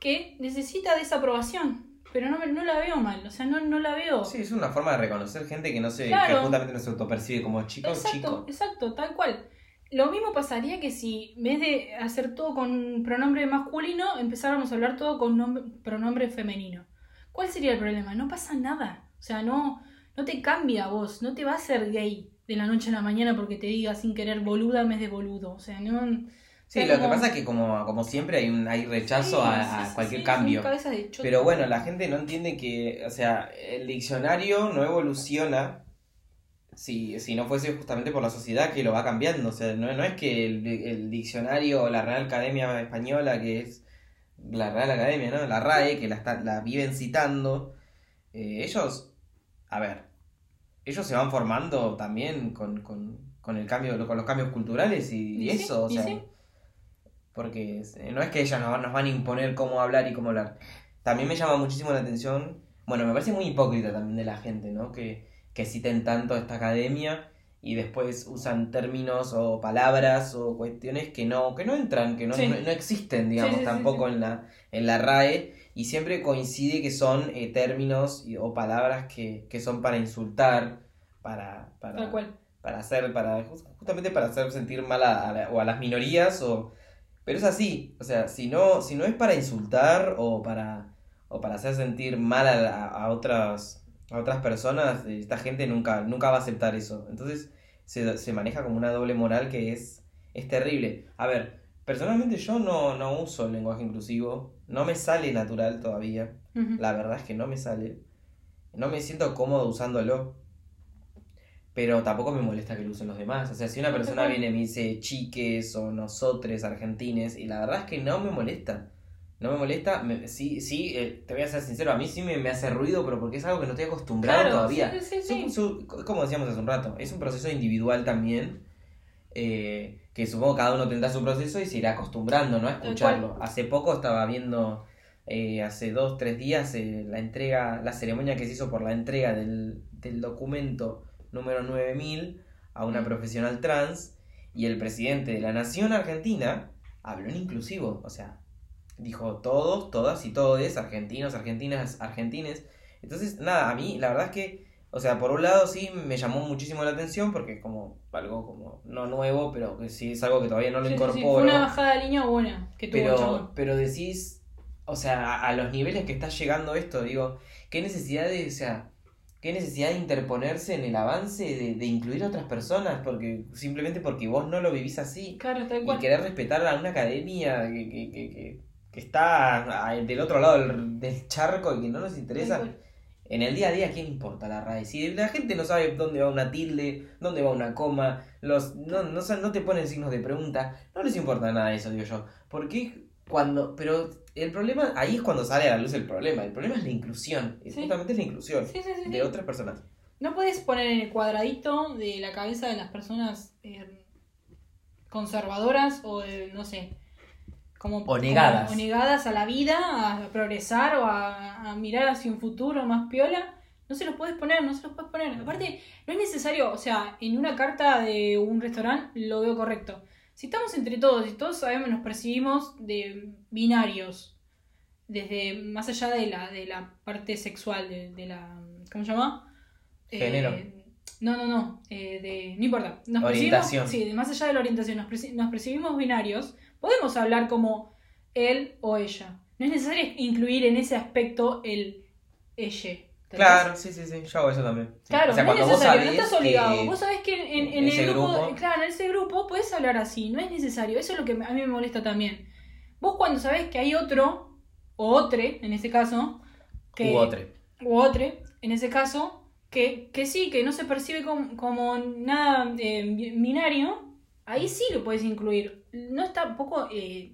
que necesita de esa aprobación. pero no, no la veo mal, o sea, no, no la veo.
Sí, es una forma de reconocer gente que no se,
Claro.
que justamente no se autopercibe como chico
exacto,
chico.
exacto, tal cual. Lo mismo pasaría que si en vez de hacer todo con pronombre masculino, empezáramos a hablar todo con nombre- pronombre femenino. ¿Cuál sería el problema? No pasa nada. O sea, no, no te cambia a vos, no te va a hacer gay de la noche a la mañana porque te diga sin querer boluda vez de boludo. O sea, no.
Sí, lo que pasa es que como, como siempre hay un hay rechazo
Sí,
a,
sí,
a
sí,
cualquier
sí,
cambio. Pero bueno, la gente no entiende que, o sea, el diccionario no evoluciona si, si no fuese justamente por la sociedad que lo va cambiando. O sea, no, no es que el, el diccionario o la Real Academia Española, que es la Real Academia, ¿no? La RAE, que la, está- la viven citando, eh, ellos, a ver, ellos se van formando también con, con, con el cambio, con los cambios culturales y, y
Y sí,
eso, o
y
sea,
sí.
porque eh, no es que ellas nos, nos van a imponer cómo hablar y cómo hablar. También me llama muchísimo la atención, bueno, me parece muy hipócrita también de la gente, ¿no? Que, que citen tanto esta academia y después usan términos o palabras o cuestiones que no, que no entran, que no,
Sí.
no, no existen, digamos,
Sí, sí, sí,
tampoco en la, en la RAE, y siempre coincide que son eh, términos y- o palabras que, que son para insultar, para, para,
Tal cual.
para hacer, para just- justamente para hacer sentir mal a, a la- o a las minorías o pero es así, o sea, si no, si no es para insultar o para o para hacer sentir mal a, la- a otras a otras personas, eh, esta gente nunca nunca va a aceptar eso. Entonces se, se maneja como una doble moral que es es terrible. A ver, personalmente yo no, no uso el lenguaje inclusivo, no me sale natural todavía. La verdad es que no me sale. No me siento cómodo usándolo. Pero tampoco me molesta que lo usen los demás. O sea, si una persona viene y me dice chiques o nosotres argentines, y la verdad es que no me molesta. No me molesta. me- sí, sí, eh, te voy a ser sincero, a mí sí me, me hace ruido, pero porque es algo que no estoy acostumbrado
Claro,
todavía.
sí, sí,
su- como decíamos hace un rato, es un proceso individual también. eh, que supongo cada uno tendrá su proceso y se irá acostumbrando, ¿no? A escucharlo. Hace poco estaba viendo, eh, hace dos, tres días, eh, la entrega, la ceremonia que se hizo por la entrega del, del documento número 9000 a una
Mm.
profesional trans y el presidente de la nación argentina habló en inclusivo, o sea, dijo todos, todas y todes, argentinos, argentinas, argentines. Entonces, nada, a mí la verdad es que, o sea, por un lado sí me llamó muchísimo la atención porque es como algo como no nuevo, pero que sí es algo que todavía no lo
Sí, sí. Fue una bajada de línea buena que tuvo
Pero, pero decís, o sea, a, a los niveles que está llegando esto, digo, qué necesidad de, o sea, qué necesidad de interponerse en el avance de, de incluir a otras personas, porque simplemente porque vos no lo vivís así
Claro, tal
y
cual.
querer respetar a una academia que, que, que, que, que está a- del otro lado del, del charco y que no nos interesa. En el día a día, ¿a quién importa la RAE? Si la gente no sabe dónde va una tilde, dónde va una coma, los, no, no, te ponen signos de pregunta, no les importa nada eso, digo yo. Porque cuando. Pero el problema, ahí es cuando sale a la luz el problema. El problema es la inclusión.
Sí.
justamente es la inclusión
sí, sí.
de otras personas.
No puedes poner en el cuadradito de la cabeza de las personas eh, conservadoras o de, no sé, como,
O negadas.
como- o negadas a la vida, a progresar o a, a mirar hacia un futuro más piola. No se los puedes poner, no se los puedes poner. Aparte, no es necesario, o sea, en una carta de un restaurante lo veo correcto. Si estamos entre todos y todos sabemos, nos percibimos de binarios, desde más allá de la, de la parte sexual, de, de la. ¿Cómo se llama? Eh,
Género.
no, no, no. eh, de, no importa. Nos
Orientación.
Sí, de más allá de la orientación, nos, perci- nos percibimos binarios. Podemos hablar como él o ella. No es necesario incluir en ese aspecto el ella.
Claro, sí, sí, sí. Yo hago eso también. Sí.
Claro,
o sea,
no es
vos
necesario, no estás obligado. Vos sabés que en, en- el grupo,
grupo-
claro, en ese grupo puedes hablar así, no es necesario. Eso es lo que a mí me molesta también. Vos cuando sabés que hay otro, o otre, en ese caso, que,
U otro.
u otre, en ese caso, que, que sí, que no se percibe como, como nada eh, binario, ahí sí lo puedes incluir. No es tampoco, eh,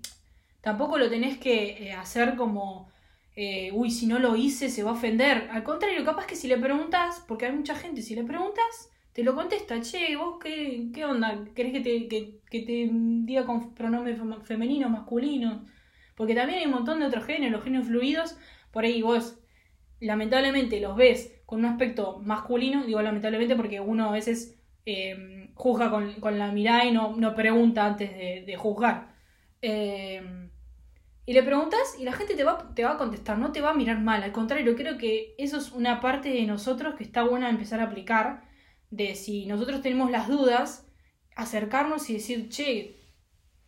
tampoco lo tenés que eh, hacer como, eh, uy, si no lo hice se va a ofender. Al contrario, capaz que si le preguntas, porque hay mucha gente, si le preguntas, te lo contesta, che, vos qué, qué onda, ¿querés que te, que, te diga con pronombre fem- femenino, masculino? Porque también hay un montón de otros géneros, los géneros fluidos, por ahí vos lamentablemente los ves con un aspecto masculino, digo lamentablemente porque uno a veces juzga con, con la mirada y no, no pregunta antes de, de juzgar. Eh, Y le preguntas y la gente te va, te va a contestar, no te va a mirar mal. Al contrario, creo que eso es una parte de nosotros que está buena empezar a aplicar. De si nosotros tenemos las dudas, acercarnos y decir, che,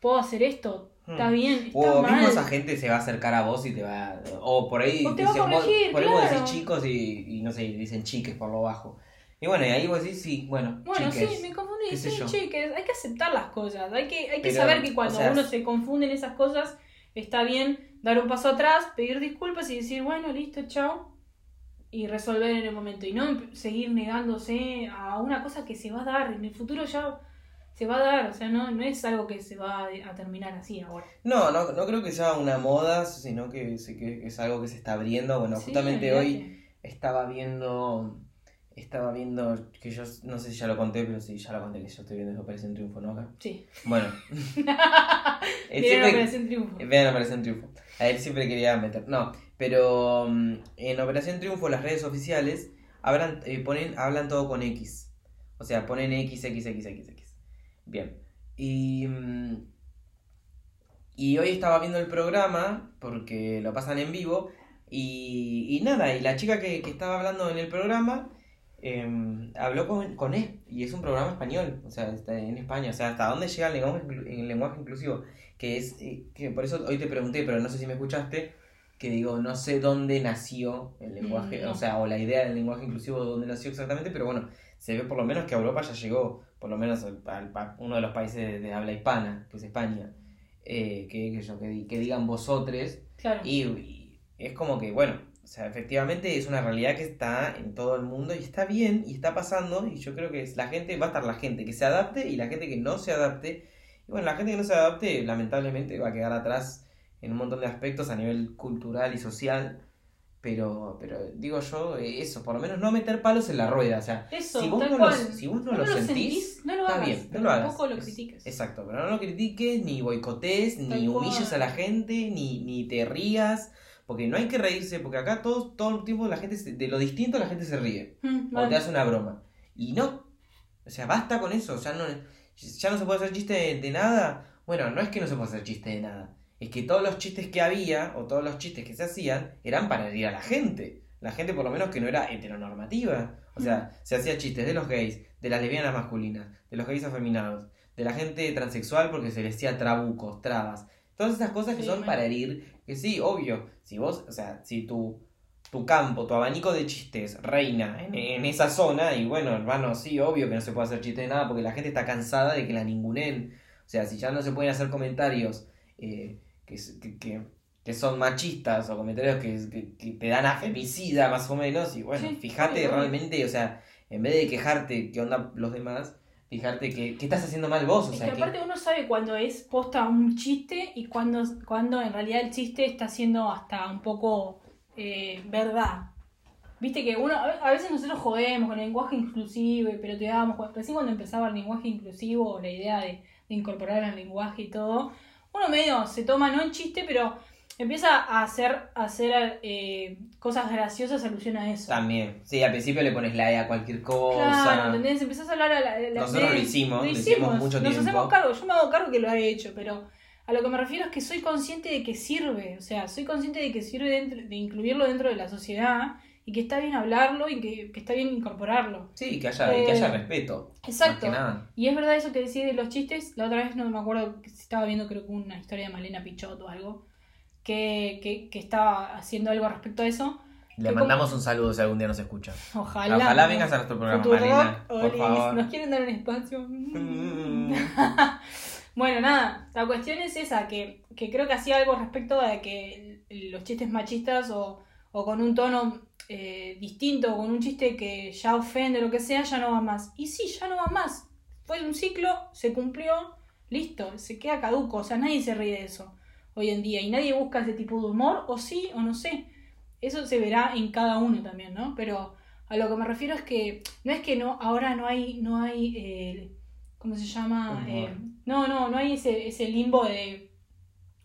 puedo hacer esto, está
Hmm.
bien, está
O
mal.
mismo esa gente se va a acercar a vos y te va. O por ahí.
O te va a
dicen, vos-
corregir,
por ahí vos decís chicos y, y no sé, dicen chiques por lo bajo. Y bueno, y ahí vos decís, sí, bueno,
Bueno,
chiques.
sí, me confundí, sí, chiques, hay que aceptar las cosas, hay que, hay que
Pero,
saber que cuando
o sea,
uno se confunde en esas cosas, está bien dar un paso atrás, pedir disculpas y decir, bueno, listo, chao, y resolver en el momento, y no emp- seguir negándose a una cosa que se va a dar, en el futuro ya se va a dar, o sea, no, no es algo que se va a, terminar así ahora.
No, no, no creo que sea una moda, sino que, que es algo que se está abriendo. Bueno,
Sí,
justamente hoy estaba viendo. Estaba viendo que yo no sé si ya lo conté, pero sí, ya lo conté que yo estoy viendo Operación Triunfo, ¿no? Acá.
Sí.
Bueno. Él
Bien,
siempre-
Operación Triunfo.
Vean Operación Triunfo. A él siempre quería meter. No, pero mm, en Operación Triunfo las redes oficiales hablan, eh, ponen, hablan todo con X. O sea, ponen X, X, X, X, X. Bien. Y, mm, y hoy estaba viendo el programa, porque lo pasan en vivo, y, y nada, y la chica que, que estaba hablando en el programa em, habló con, con E, y es un programa español, o sea, está en España, o sea, hasta dónde llega el lenguaje, el lenguaje inclusivo, que es, eh, que por eso hoy te pregunté, pero no sé si me escuchaste, que digo, no sé dónde nació el lenguaje,
Mm, no.
o sea, o la idea del lenguaje inclusivo, dónde nació exactamente, pero bueno, se ve por lo menos que a Europa ya llegó, por lo menos al, al- a uno de los países de, de habla hispana, que es España, eh, que, que, yo, que, que digan vosotros,
Claro.
y, y es como que, bueno, o sea, efectivamente es una realidad que está en todo el mundo y está bien y está pasando y yo creo que es la gente, va a estar la gente que se adapte y la gente que no se adapte. Y bueno, la gente que no se adapte lamentablemente va a quedar atrás en un montón de aspectos a nivel cultural y social. Pero, pero digo yo, eh, eso, por lo menos no meter palos en la rueda. O sea,
Eso,
si vos no,
cual.
lo, si vos no
No
lo sentís,
sentís, no lo
está
hagas,
bien, no lo hagas.
tampoco lo
Es-
critiques.
Exacto, pero no lo critiques, ni boicotes,
Tal
ni humilles a la gente, ni, ni te rías, porque no hay que reírse, porque acá todo, todo el tiempo la gente, se- de lo distinto la gente se ríe,
Mm,
o te hace una broma. Y no, o sea, basta con eso, ya no, ya no se puede hacer chiste de, de nada. Bueno, no es que no se puede hacer chiste de nada, es que todos los chistes que había, o todos los chistes que se hacían, eran para herir a la gente. La gente por lo menos que no era heteronormativa. O sea, se hacía chistes de los gays, de las lesbianas masculinas, de los gays afeminados, de la gente transexual porque se les decía trabucos, trabas. Todas esas cosas que
Sí,
son para herir, que sí, obvio, si vos, o sea, si tu, tu campo, tu abanico de chistes reina en, en esa zona, y bueno, hermano, sí, obvio que no se puede hacer chiste de nada porque la gente está cansada de que la ningunen. O sea, si ya no se pueden hacer comentarios eh, que, que, que- que son machistas o comentarios que, que, que te dan a femicida más o menos, y bueno,
Sí,
fíjate
obvio.
realmente, o sea, en vez de quejarte qué onda los demás, fíjate que, qué estás haciendo mal vos, o sea,
que
que-
aparte uno sabe cuando es posta un chiste y cuando, cuando en realidad el chiste está siendo hasta un poco eh, verdad. Viste que uno, a ve- a veces nosotros jodemos con el lenguaje inclusivo, dábamos, cu- recién cuando empezaba el lenguaje inclusivo, la idea de, de incorporar el lenguaje y todo, uno medio se toma, no en chiste, pero empieza a hacer, a hacer eh, cosas graciosas alusión a eso.
También, sí, al principio le pones la E a cualquier cosa.
Claro, ¿entendés? Empezás a hablar a la, la-
Nosotros
de-
lo hicimos, lo hicimos mucho
Nos
tiempo.
hacemos cargo, yo me hago cargo que lo he hecho, pero a lo que me refiero es que soy consciente de que sirve, o sea, soy consciente de que sirve dentro, de incluirlo dentro de la sociedad y que está bien hablarlo y que, que está bien incorporarlo.
Sí, que haya, y que
Eh,
haya respeto.
Exacto.
Más que nada.
Y es verdad eso que decís de los chistes, la otra vez no me acuerdo, estaba viendo creo que una historia de Malena Pichot o algo, que, que, que estaba haciendo algo respecto a eso.
Le
que
mandamos un saludo si algún día nos escucha.
Ojalá.
Ojalá vengas a nuestro programa, Malena, por favor.
¿Nos quieren dar un espacio?
Mm.
Bueno, nada, la cuestión es esa, que, que creo que hacía algo respecto a que los chistes machistas o, o con un tono eh, distinto, o con un chiste que ya ofende o lo que sea, ya no va más. Y sí, ya no va más. Fue un ciclo, se cumplió, listo, se queda caduco, o sea, nadie se ríe de eso hoy en día y nadie busca ese tipo de humor, o sí, o no sé. Eso se verá en cada uno también, ¿no? Pero a lo que me refiero es que no es que no ahora no hay no hay eh, ¿cómo se llama? Eh, no, no, no hay ese, ese limbo de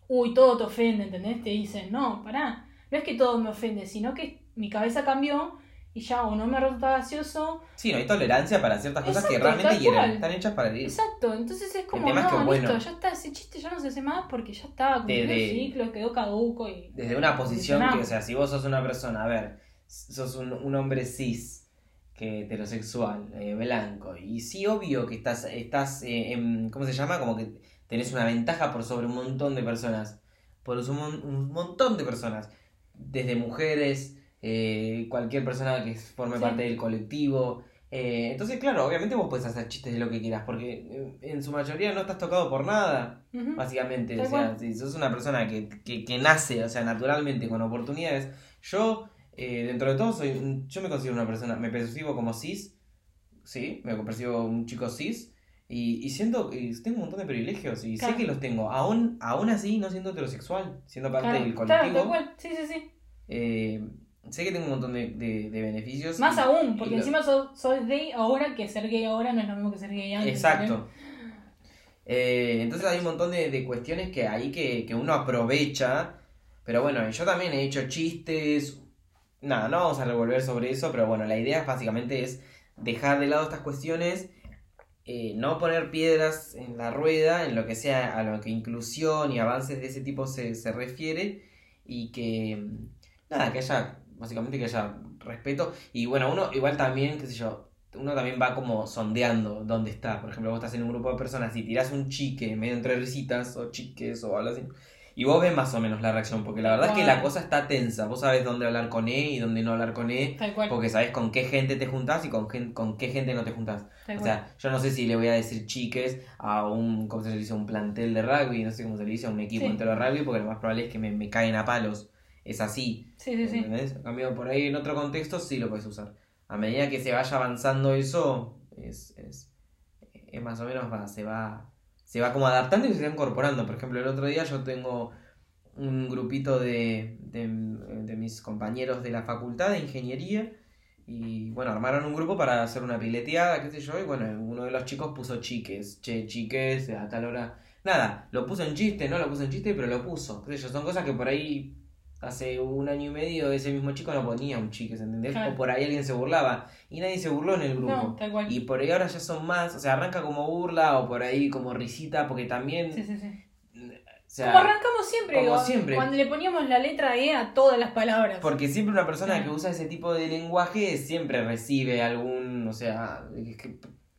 uy, todo te ofende, ¿entendés? Te dicen, no, pará, no es que todo me ofende, sino que mi cabeza cambió y ya o no me resulta gracioso.
Sí, no hay tolerancia para ciertas cosas que
Exacto,
realmente están hechas para herir.
Exacto, entonces es como,
es
no,
que, bueno,
listo, ya está, ese chiste ya no se hace más porque ya está, cumplió
Desde-
el ciclo, quedó caduco y...
Desde una posición que, o sea, si vos sos una persona, a ver, sos un, un hombre cis, que heterosexual, eh, blanco, y sí, obvio que estás, estás eh, en, ¿cómo se llama? Como que tenés una ventaja por sobre un montón de personas, por un, un montón de personas, desde mujeres, eh, cualquier persona que forme
Sí.
parte del colectivo. Eh, entonces, claro, obviamente vos puedes hacer chistes de lo que quieras, porque eh, en su mayoría no estás tocado por nada básicamente.
Tal
O sea,
cual.
si sos una persona que, que, que nace, o sea, naturalmente con oportunidades, yo, eh, dentro de todo, soy yo me considero una persona, me percibo como cis, sí, me percibo un chico cis, y, y siento que tengo un montón de privilegios, y
Claro.
sé que los tengo, aún, aún así no siendo heterosexual, siendo parte
Claro,
del
claro,
colectivo,
tal cual, sí, sí, sí.
eh, sé que tengo un montón de, de- de beneficios.
Más
y-
aún, porque
lo-
encima sos, sos gay ahora que ser gay ahora no es lo mismo que ser gay antes.
Exacto. Eh, entonces hay un montón de, de cuestiones que ahí que, que uno aprovecha. Pero bueno, yo también he hecho chistes. Nada, no vamos a revolver sobre eso, pero bueno, la idea básicamente es dejar de lado estas cuestiones, eh, no poner piedras en la rueda, en lo que sea, a lo que inclusión y avances de ese tipo se, se refiere, y que, nada, que haya, básicamente que haya respeto, y bueno, uno igual también, qué sé yo, uno también va como sondeando dónde está, por ejemplo, vos estás en un grupo de personas y tirás un chique medio entre risitas, o chiques, o algo así, y vos ves más o menos la reacción, porque la verdad es que la cosa está tensa, vos sabés dónde hablar con E y dónde no hablar con E, porque sabes con qué gente te juntás y con, gen- con qué gente no te juntás.
tal
O
cual.
sea, yo no sé si le voy a decir chiques a un, ¿cómo se le dice? Un plantel de rugby, no sé cómo se le dice, a un equipo
Sí.
entero de rugby, porque lo más probable es que me, me caen a palos. Es así.
sí, sí, sí.
Cambio, por ahí en otro contexto sí lo puedes usar. A medida que se vaya avanzando eso, es, es, es más o menos va, se va se va como adaptando y se va incorporando. Por ejemplo, el otro día yo tengo un grupito de, de, de mis compañeros de la facultad de ingeniería y bueno, armaron un grupo para hacer una pileteada, qué sé yo, y bueno, uno de los chicos puso chiques, che, chiques, a tal hora. Nada, lo puso en chiste, no lo puso en chiste, pero lo puso. Qué sé yo, son cosas que por ahí hace un año y medio ese mismo chico no ponía un chiques, ¿entendés?
Claro.
O por ahí alguien se burlaba y nadie se burló en el grupo.
No, tal cual.
Y por ahí ahora ya son más, o sea, arranca como burla o por ahí como risita, porque también...
Sí, sí, sí.
O sea,
como arrancamos siempre,
como
digo,
siempre.
cuando le poníamos la letra E a todas las palabras.
Porque siempre una persona
Claro.
que usa ese tipo de lenguaje siempre recibe algún, o sea,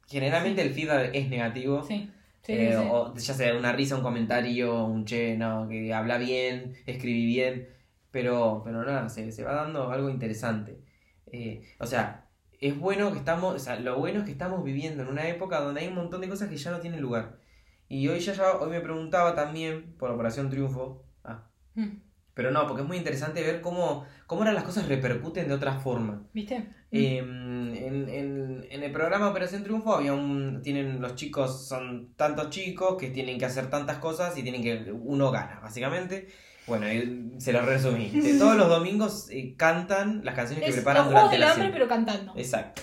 generalmente el feedback es negativo.
Sí, sí,
Eh,
sí.
O ya sea una risa, un comentario, un che, no, que habla bien, escribí bien, pero, pero nada, se, se va dando algo interesante. Eh, o sea, es bueno que estamos, o sea, lo bueno es que estamos viviendo en una época donde hay un montón de cosas que ya no tienen lugar. Y hoy ya, ya hoy me preguntaba también por Operación Triunfo, ah,
Mm,
pero no, porque es muy interesante ver cómo, cómo ahora las cosas repercuten de otra forma.
¿Viste?
Eh, en, en- en el programa Operación Triunfo había un. Tienen los chicos, son tantos chicos que tienen que hacer tantas cosas y tienen que. Uno gana, básicamente. Bueno, se lo resumí. Todos los domingos eh, cantan las canciones que preparan
los
durante
del
la
hambre,
semana.
pero cantando.
Exacto.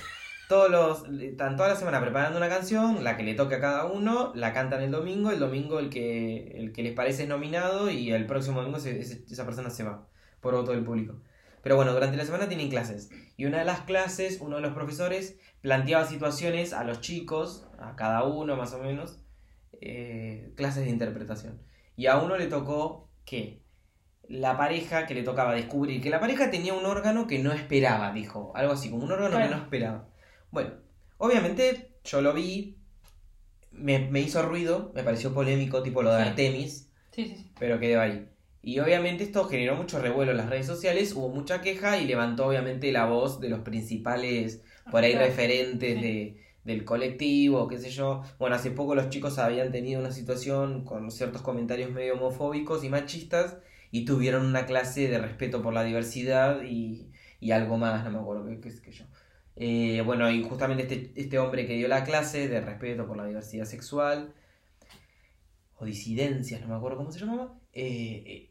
Todos los, están toda la semana preparando una canción, la que le toque a cada uno, la cantan el domingo, el domingo el que, el que les parece es nominado y el próximo domingo se- esa persona se va por voto del público. Pero bueno, durante la semana tienen clases. Y una de las clases, uno de los profesores planteaba situaciones a los chicos, a cada uno más o menos, eh, clases de interpretación. Y a uno le tocó que la pareja que le tocaba descubrir que la pareja tenía un órgano que no esperaba, dijo. Algo así, como un órgano que no esperaba. Bueno, obviamente yo lo vi, me, me hizo ruido, me pareció polémico, tipo lo de
Sí.
Artemis,
Sí, sí, sí.
pero quedó ahí. Y obviamente esto generó mucho revuelo en las redes sociales, hubo mucha queja y levantó obviamente la voz de los principales, por ahí
Claro.
referentes de, del colectivo, qué sé yo. Bueno, hace poco los chicos habían tenido una situación con ciertos comentarios medio homofóbicos y machistas y tuvieron una clase de respeto por la diversidad y, y algo más, no me acuerdo qué, qué sé yo. Eh, bueno, y justamente este, este hombre que dio la clase de respeto por la diversidad sexual o disidencias, no me acuerdo cómo se llamaba, eh, eh,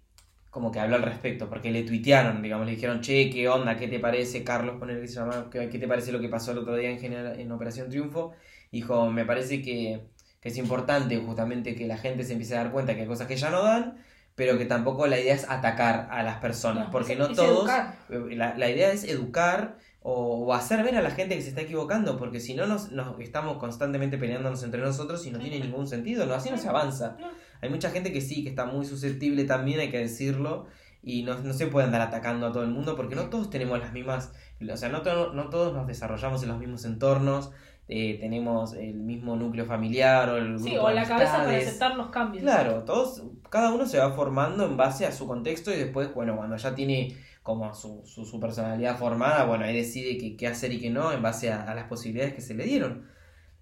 como que habló al respecto, porque le tuitearon, digamos, le dijeron, che, ¿qué onda? ¿Qué te parece, Carlos? Poner que se llama, ¿qué, qué te parece lo que pasó el otro día en, general, en Operación Triunfo? Dijo, me parece que, que es importante justamente que la gente se empiece a dar cuenta que hay cosas que ya no dan, pero que tampoco la idea es atacar a las personas,
No,
porque
es-
no
es
todos...
educar.
La, la idea es educar o, o hacer ver a la gente que se está equivocando, porque si no nos, nos estamos constantemente peleándonos entre nosotros y no tiene ningún sentido, no, así no se avanza. Hay mucha gente que sí, que está muy susceptible también, hay que decirlo, y no, no se puede andar atacando a todo el mundo porque no todos tenemos las mismas, o sea, no, to- no todos nos desarrollamos en los mismos entornos, eh, tenemos el mismo núcleo familiar o el
Sí,
grupo
o
de
la cabeza para aceptar los cambios.
Claro, todos, cada uno se va formando en base a su contexto y después, bueno, cuando ya tiene como su, su, su personalidad formada, bueno, ahí decide qué, qué hacer y qué no en base a, a las posibilidades que se le dieron.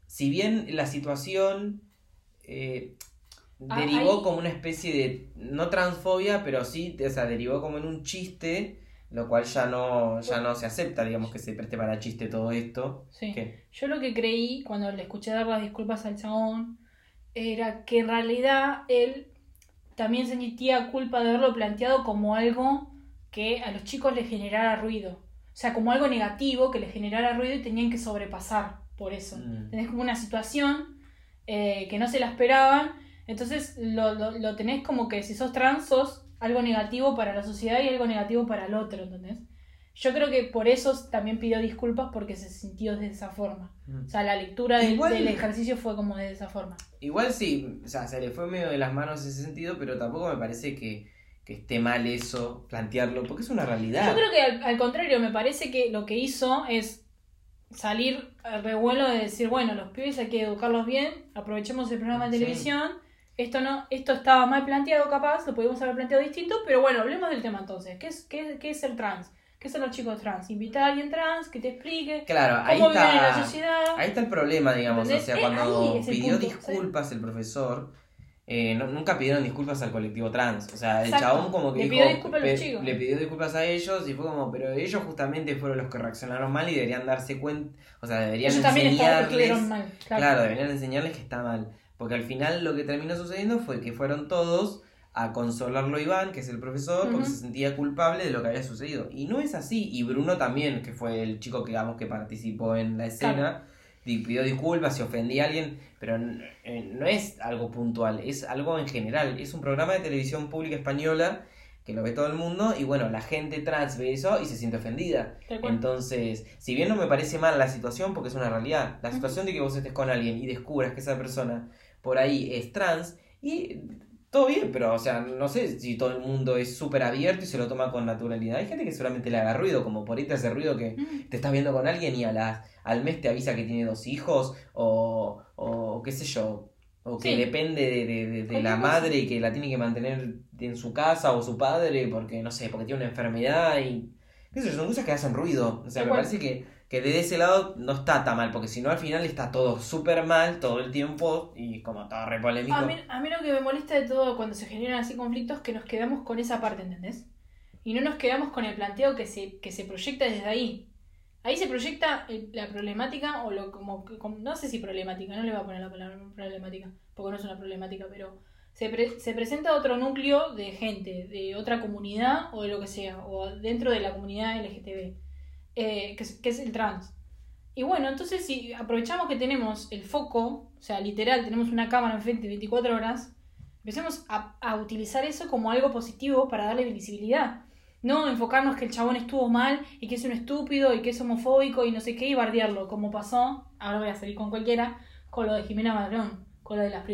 Si bien la situación eh,
Ah,
derivó como una especie de, no transfobia, pero sí, o sea, derivó como en un chiste, lo cual ya no, ya no se acepta, digamos, que se preste para chiste todo esto.
Sí.
¿Qué?
Yo lo que creí cuando le escuché dar las disculpas al chabón era que en realidad él también sentía culpa de haberlo planteado como algo que a los chicos les generara ruido. O sea, como algo negativo que les generara ruido y tenían que sobrepasar por eso.
Mm.
Tenés como una situación eh, que no se la esperaban, entonces lo, lo, lo tenés como que si sos trans sos algo negativo para la sociedad y algo negativo para el otro, ¿entendés? Yo creo que por eso también pidió disculpas porque se sintió de esa forma.
Mm.
O sea, la lectura del,
Igual-
del ejercicio fue como de esa forma.
Igual sí, o sea, se le fue medio de las manos ese sentido, pero tampoco me parece que, que esté mal eso, plantearlo, porque es una realidad.
Yo creo que al, al contrario, me parece que lo que hizo es salir al revuelo de decir, bueno, los pibes hay que educarlos bien, aprovechemos el programa de
Sí.
televisión, esto no, esto estaba mal planteado capaz, lo podíamos haber planteado distinto, pero bueno, hablemos del tema entonces. ¿Qué es, qué, qué es ser trans? ¿Qué son los chicos trans? Invitar a alguien trans que te explique
Claro, ahí
cómo viven en la
está,
sociedad.
ahí está el problema, digamos. O sea,
Eh,
cuando
ahí
pidió
punto,
disculpas el profesor, eh, no- nunca pidieron disculpas al colectivo trans. O sea, el
Exacto.
chabón como que
Le
dijo,
pidió disculpas a los chicos.
le pidió disculpas a ellos y fue como, pero ellos justamente fueron los que reaccionaron mal y deberían darse cuenta, o sea, deberían
Ellos
enseñarles.
mal. Claro.
Claro, deberían enseñarles que está mal. Porque al final lo que terminó sucediendo fue que fueron todos a consolarlo a Iván, que es el profesor, porque
Ujú.
se sentía culpable de lo que había sucedido. Y no es así. Y Bruno también, que fue el chico que, digamos, que participó en la escena, di- pidió disculpas, si ofendía a alguien, pero eh, no es algo puntual, es algo en general. Es un programa de televisión pública española que lo ve todo el mundo y bueno, la gente trans ve eso y se siente ofendida. Entonces, si bien no me parece mal la situación, porque es una realidad, la situación de que vos estés con alguien y descubras que esa persona por ahí es trans, y todo bien, pero o sea, no sé si todo el mundo es súper abierto y se lo toma con naturalidad. Hay gente que seguramente le haga ruido, como por ahí te hace ruido que
Mm.
te estás viendo con alguien y a las, al mes te avisa que tiene dos hijos, o, o qué sé yo, o que
Sí.
depende de, de- de- la madre y que la tiene que mantener en su casa o su padre, porque no sé, porque tiene una enfermedad y. qué sé yo, son cosas que hacen ruido. O sea, me parece que, que desde ese lado no está tan mal, porque si no al final está todo súper mal todo el tiempo y como todo re polémico.
A mí, a mí lo que me molesta de todo cuando se generan así conflictos es que nos quedamos con esa parte, ¿entendés? Y no nos quedamos con el planteo que se, que se proyecta desde ahí. Ahí se proyecta la problemática, o lo como, como- no sé si problemática, no le voy a poner la palabra problemática, porque no es una problemática, pero se, pre- se presenta otro núcleo de gente, de otra comunidad o de lo que sea, o dentro de la comunidad LGTB, eh, que, es, el trans. Y bueno, entonces si aprovechamos que tenemos el foco, o sea, literal, tenemos una cámara enfrente 24 horas, empecemos a, a utilizar eso como algo positivo para darle visibilidad. No enfocarnos que el chabón estuvo mal y que es un estúpido y que es homofóbico y no sé qué y bardearlo, como pasó, ahora voy a salir con cualquiera, con lo de Jimena Barón, con lo de las,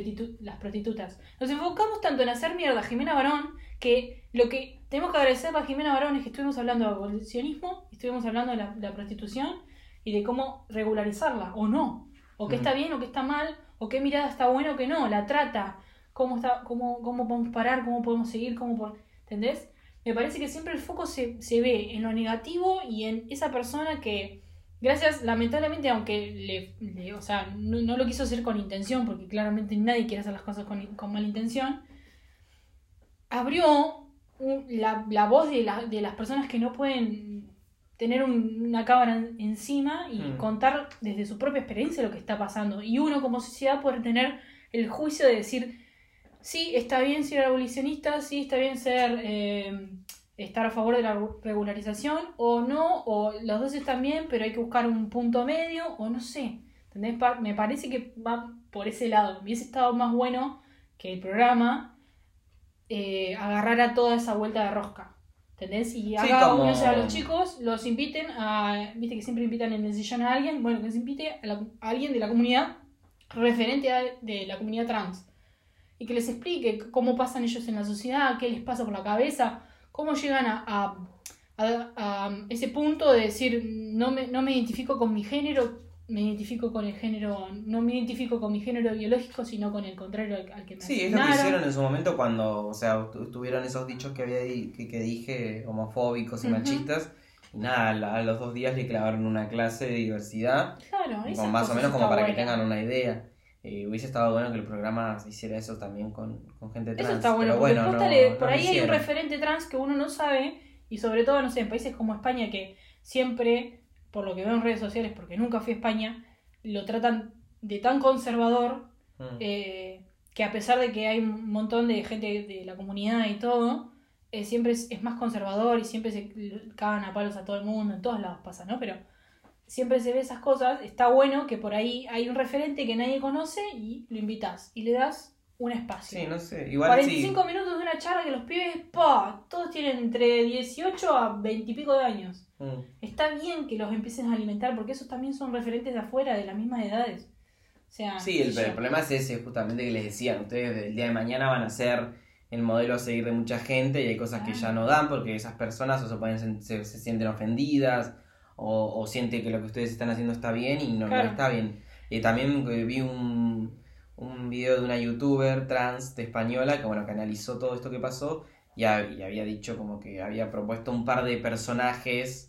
las prostitutas. Nos enfocamos tanto en hacer mierda a Jimena Barón que lo que tenemos que agradecerle a Jimena Barón es que estuvimos hablando de abolicionismo, estuvimos hablando de la, de la prostitución y de cómo regularizarla o no, o qué
Mm.
está bien o qué está mal, o qué mirada está buena o qué no, la trata, cómo, está, cómo, cómo podemos parar, cómo podemos seguir, cómo po- ¿entendés? Me parece que siempre el foco se, se ve en lo negativo y en esa persona que, gracias, lamentablemente, aunque le, le- o sea, no, no lo quiso hacer con intención, porque claramente nadie quiere hacer las cosas con, con mala intención, abrió la, la voz de, la- de las personas que no pueden tener un- una cámara en- encima y
Mm.
contar desde su propia experiencia lo que está pasando. Y uno como sociedad poder tener el juicio de decir, sí, está bien ser abolicionista, sí, está bien ser eh, estar a favor de la regularización, o no, o los dos están bien, pero hay que buscar un punto medio, o no sé. Me parece que va por ese lado. Hubiese estado más bueno que el programa eh, agarrara toda esa vuelta de rosca. ¿Entendés? Y
Sí,
acá
como-
a los chicos los inviten a. Viste que siempre invitan en el sillón a alguien. Bueno, que se invite a, la- a alguien de la comunidad referente a, de la comunidad trans. Y que les explique cómo pasan ellos en la sociedad, qué les pasa por la cabeza, cómo llegan a- a ese punto de decir, no me, no me identifico con mi género, me identifico con el género, no me identifico con mi género biológico, sino con el contrario al, al que me
Sí, es lo que
asignaron.
hicieron en su momento cuando, o sea, tu- tuvieron esos dichos que había que, que dije, homofóbicos y
Ujú.
machistas. Y nada, a los dos días le clavaron una clase de diversidad,
Claro,
con más o menos como para que
buena.
tengan una idea. Eh, hubiese estado bueno que el programa hiciera eso también con, con gente trans.
Eso está bueno,
pero bueno, no-
le-
no
por
lo
ahí hay un referente trans que uno no sabe, y sobre todo, no sé, en países como España, que siempre, por lo que veo en redes sociales, porque nunca fui a España, lo tratan de tan conservador
Mm.
eh, que a pesar de que hay un montón de gente de la comunidad y todo, eh, siempre es, es más conservador y siempre se cagan a palos a todo el mundo, en todos lados pasa, ¿no? Pero siempre se ve esas cosas, está bueno que por ahí hay un referente que nadie conoce y lo invitas y le das un espacio.
Sí, no sé, igual
45 minutos de una charla que los pibes, pa, todos tienen entre 18 a 20 y pico de años.
Mm.
Está bien que los empieces a alimentar porque esos también son referentes de afuera, de las mismas edades. O sea,
Sí, el, problema es ese, justamente que les decían, ustedes el día de mañana van a ser el modelo a seguir de mucha gente y hay cosas que ya no dan porque esas personas o se, pueden, se, se sienten ofendidas o, o sienten que lo que ustedes están haciendo está bien y no, está bien. Y también eh, vi un, un video de una youtuber trans de española que bueno que analizó todo esto que pasó y había dicho como que había propuesto un par de personajes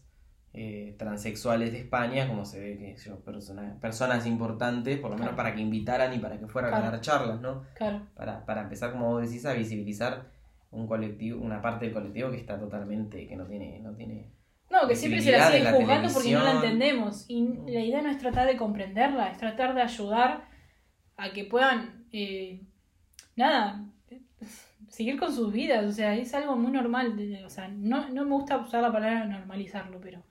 eh, transexuales de España, como se ve que son persona- personas importantes, por lo menos para que invitaran y para que fueran
Claro.
a dar charlas, ¿no?
Claro.
Para, para empezar, como vos decís, a visibilizar un colectivo, una parte del colectivo que está totalmente, que no tiene, no tiene.
No, que siempre se la siguen
la
juzgando porque no la entendemos. Y la idea no es tratar de comprenderla, es tratar de ayudar a que puedan, eh, nada, seguir con sus vidas. O sea, es algo muy normal. O sea, no, no me gusta usar la palabra normalizarlo, pero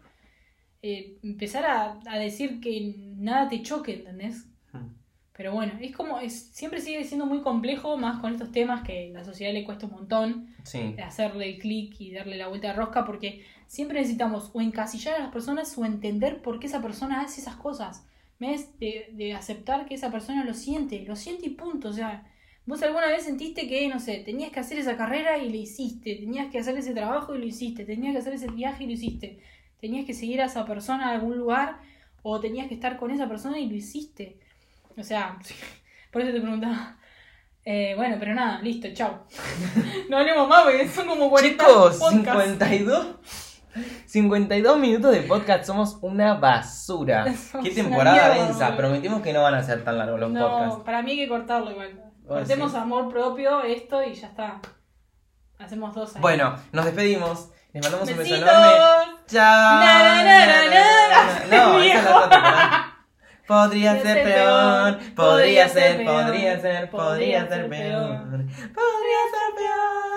eh, empezar a, a decir que nada te choque, ¿entendés?
Hmm.
Pero bueno, es como, es, siempre sigue siendo muy complejo, más con estos temas que a la sociedad le cuesta un montón
Sí,
hacerle el clic y darle la vuelta de rosca porque siempre necesitamos o encasillar a las personas o entender por qué esa persona hace esas cosas. ¿Ves? De, de aceptar que esa persona lo siente, lo siente y punto. O sea, vos alguna vez sentiste que, no sé, tenías que hacer esa carrera y lo hiciste, tenías que hacer ese trabajo y lo hiciste, tenías que hacer ese viaje y lo hiciste, tenías que seguir a esa persona a algún lugar o tenías que estar con esa persona y lo hiciste. O sea, por eso te preguntaba. Eh, bueno, pero nada, listo, chao. no hablemos más porque son como 40
Chicos,
podcasts.
52 52 minutos de podcast, somos una basura.
Somos
Qué temporada
mierda,
densa.
boludo.
Prometimos que no van a ser tan largos los
No,
podcasts.
para mí hay que cortarlo igual.
Bueno,
Cortemos
sí.
amor propio, esto y ya está. Hacemos dos ahí.
Bueno, nos despedimos. Les mandamos un beso enorme. Chao. No. Podría ser, peor, podría ser, podría ser, podría ser
peor,
podría ser peor.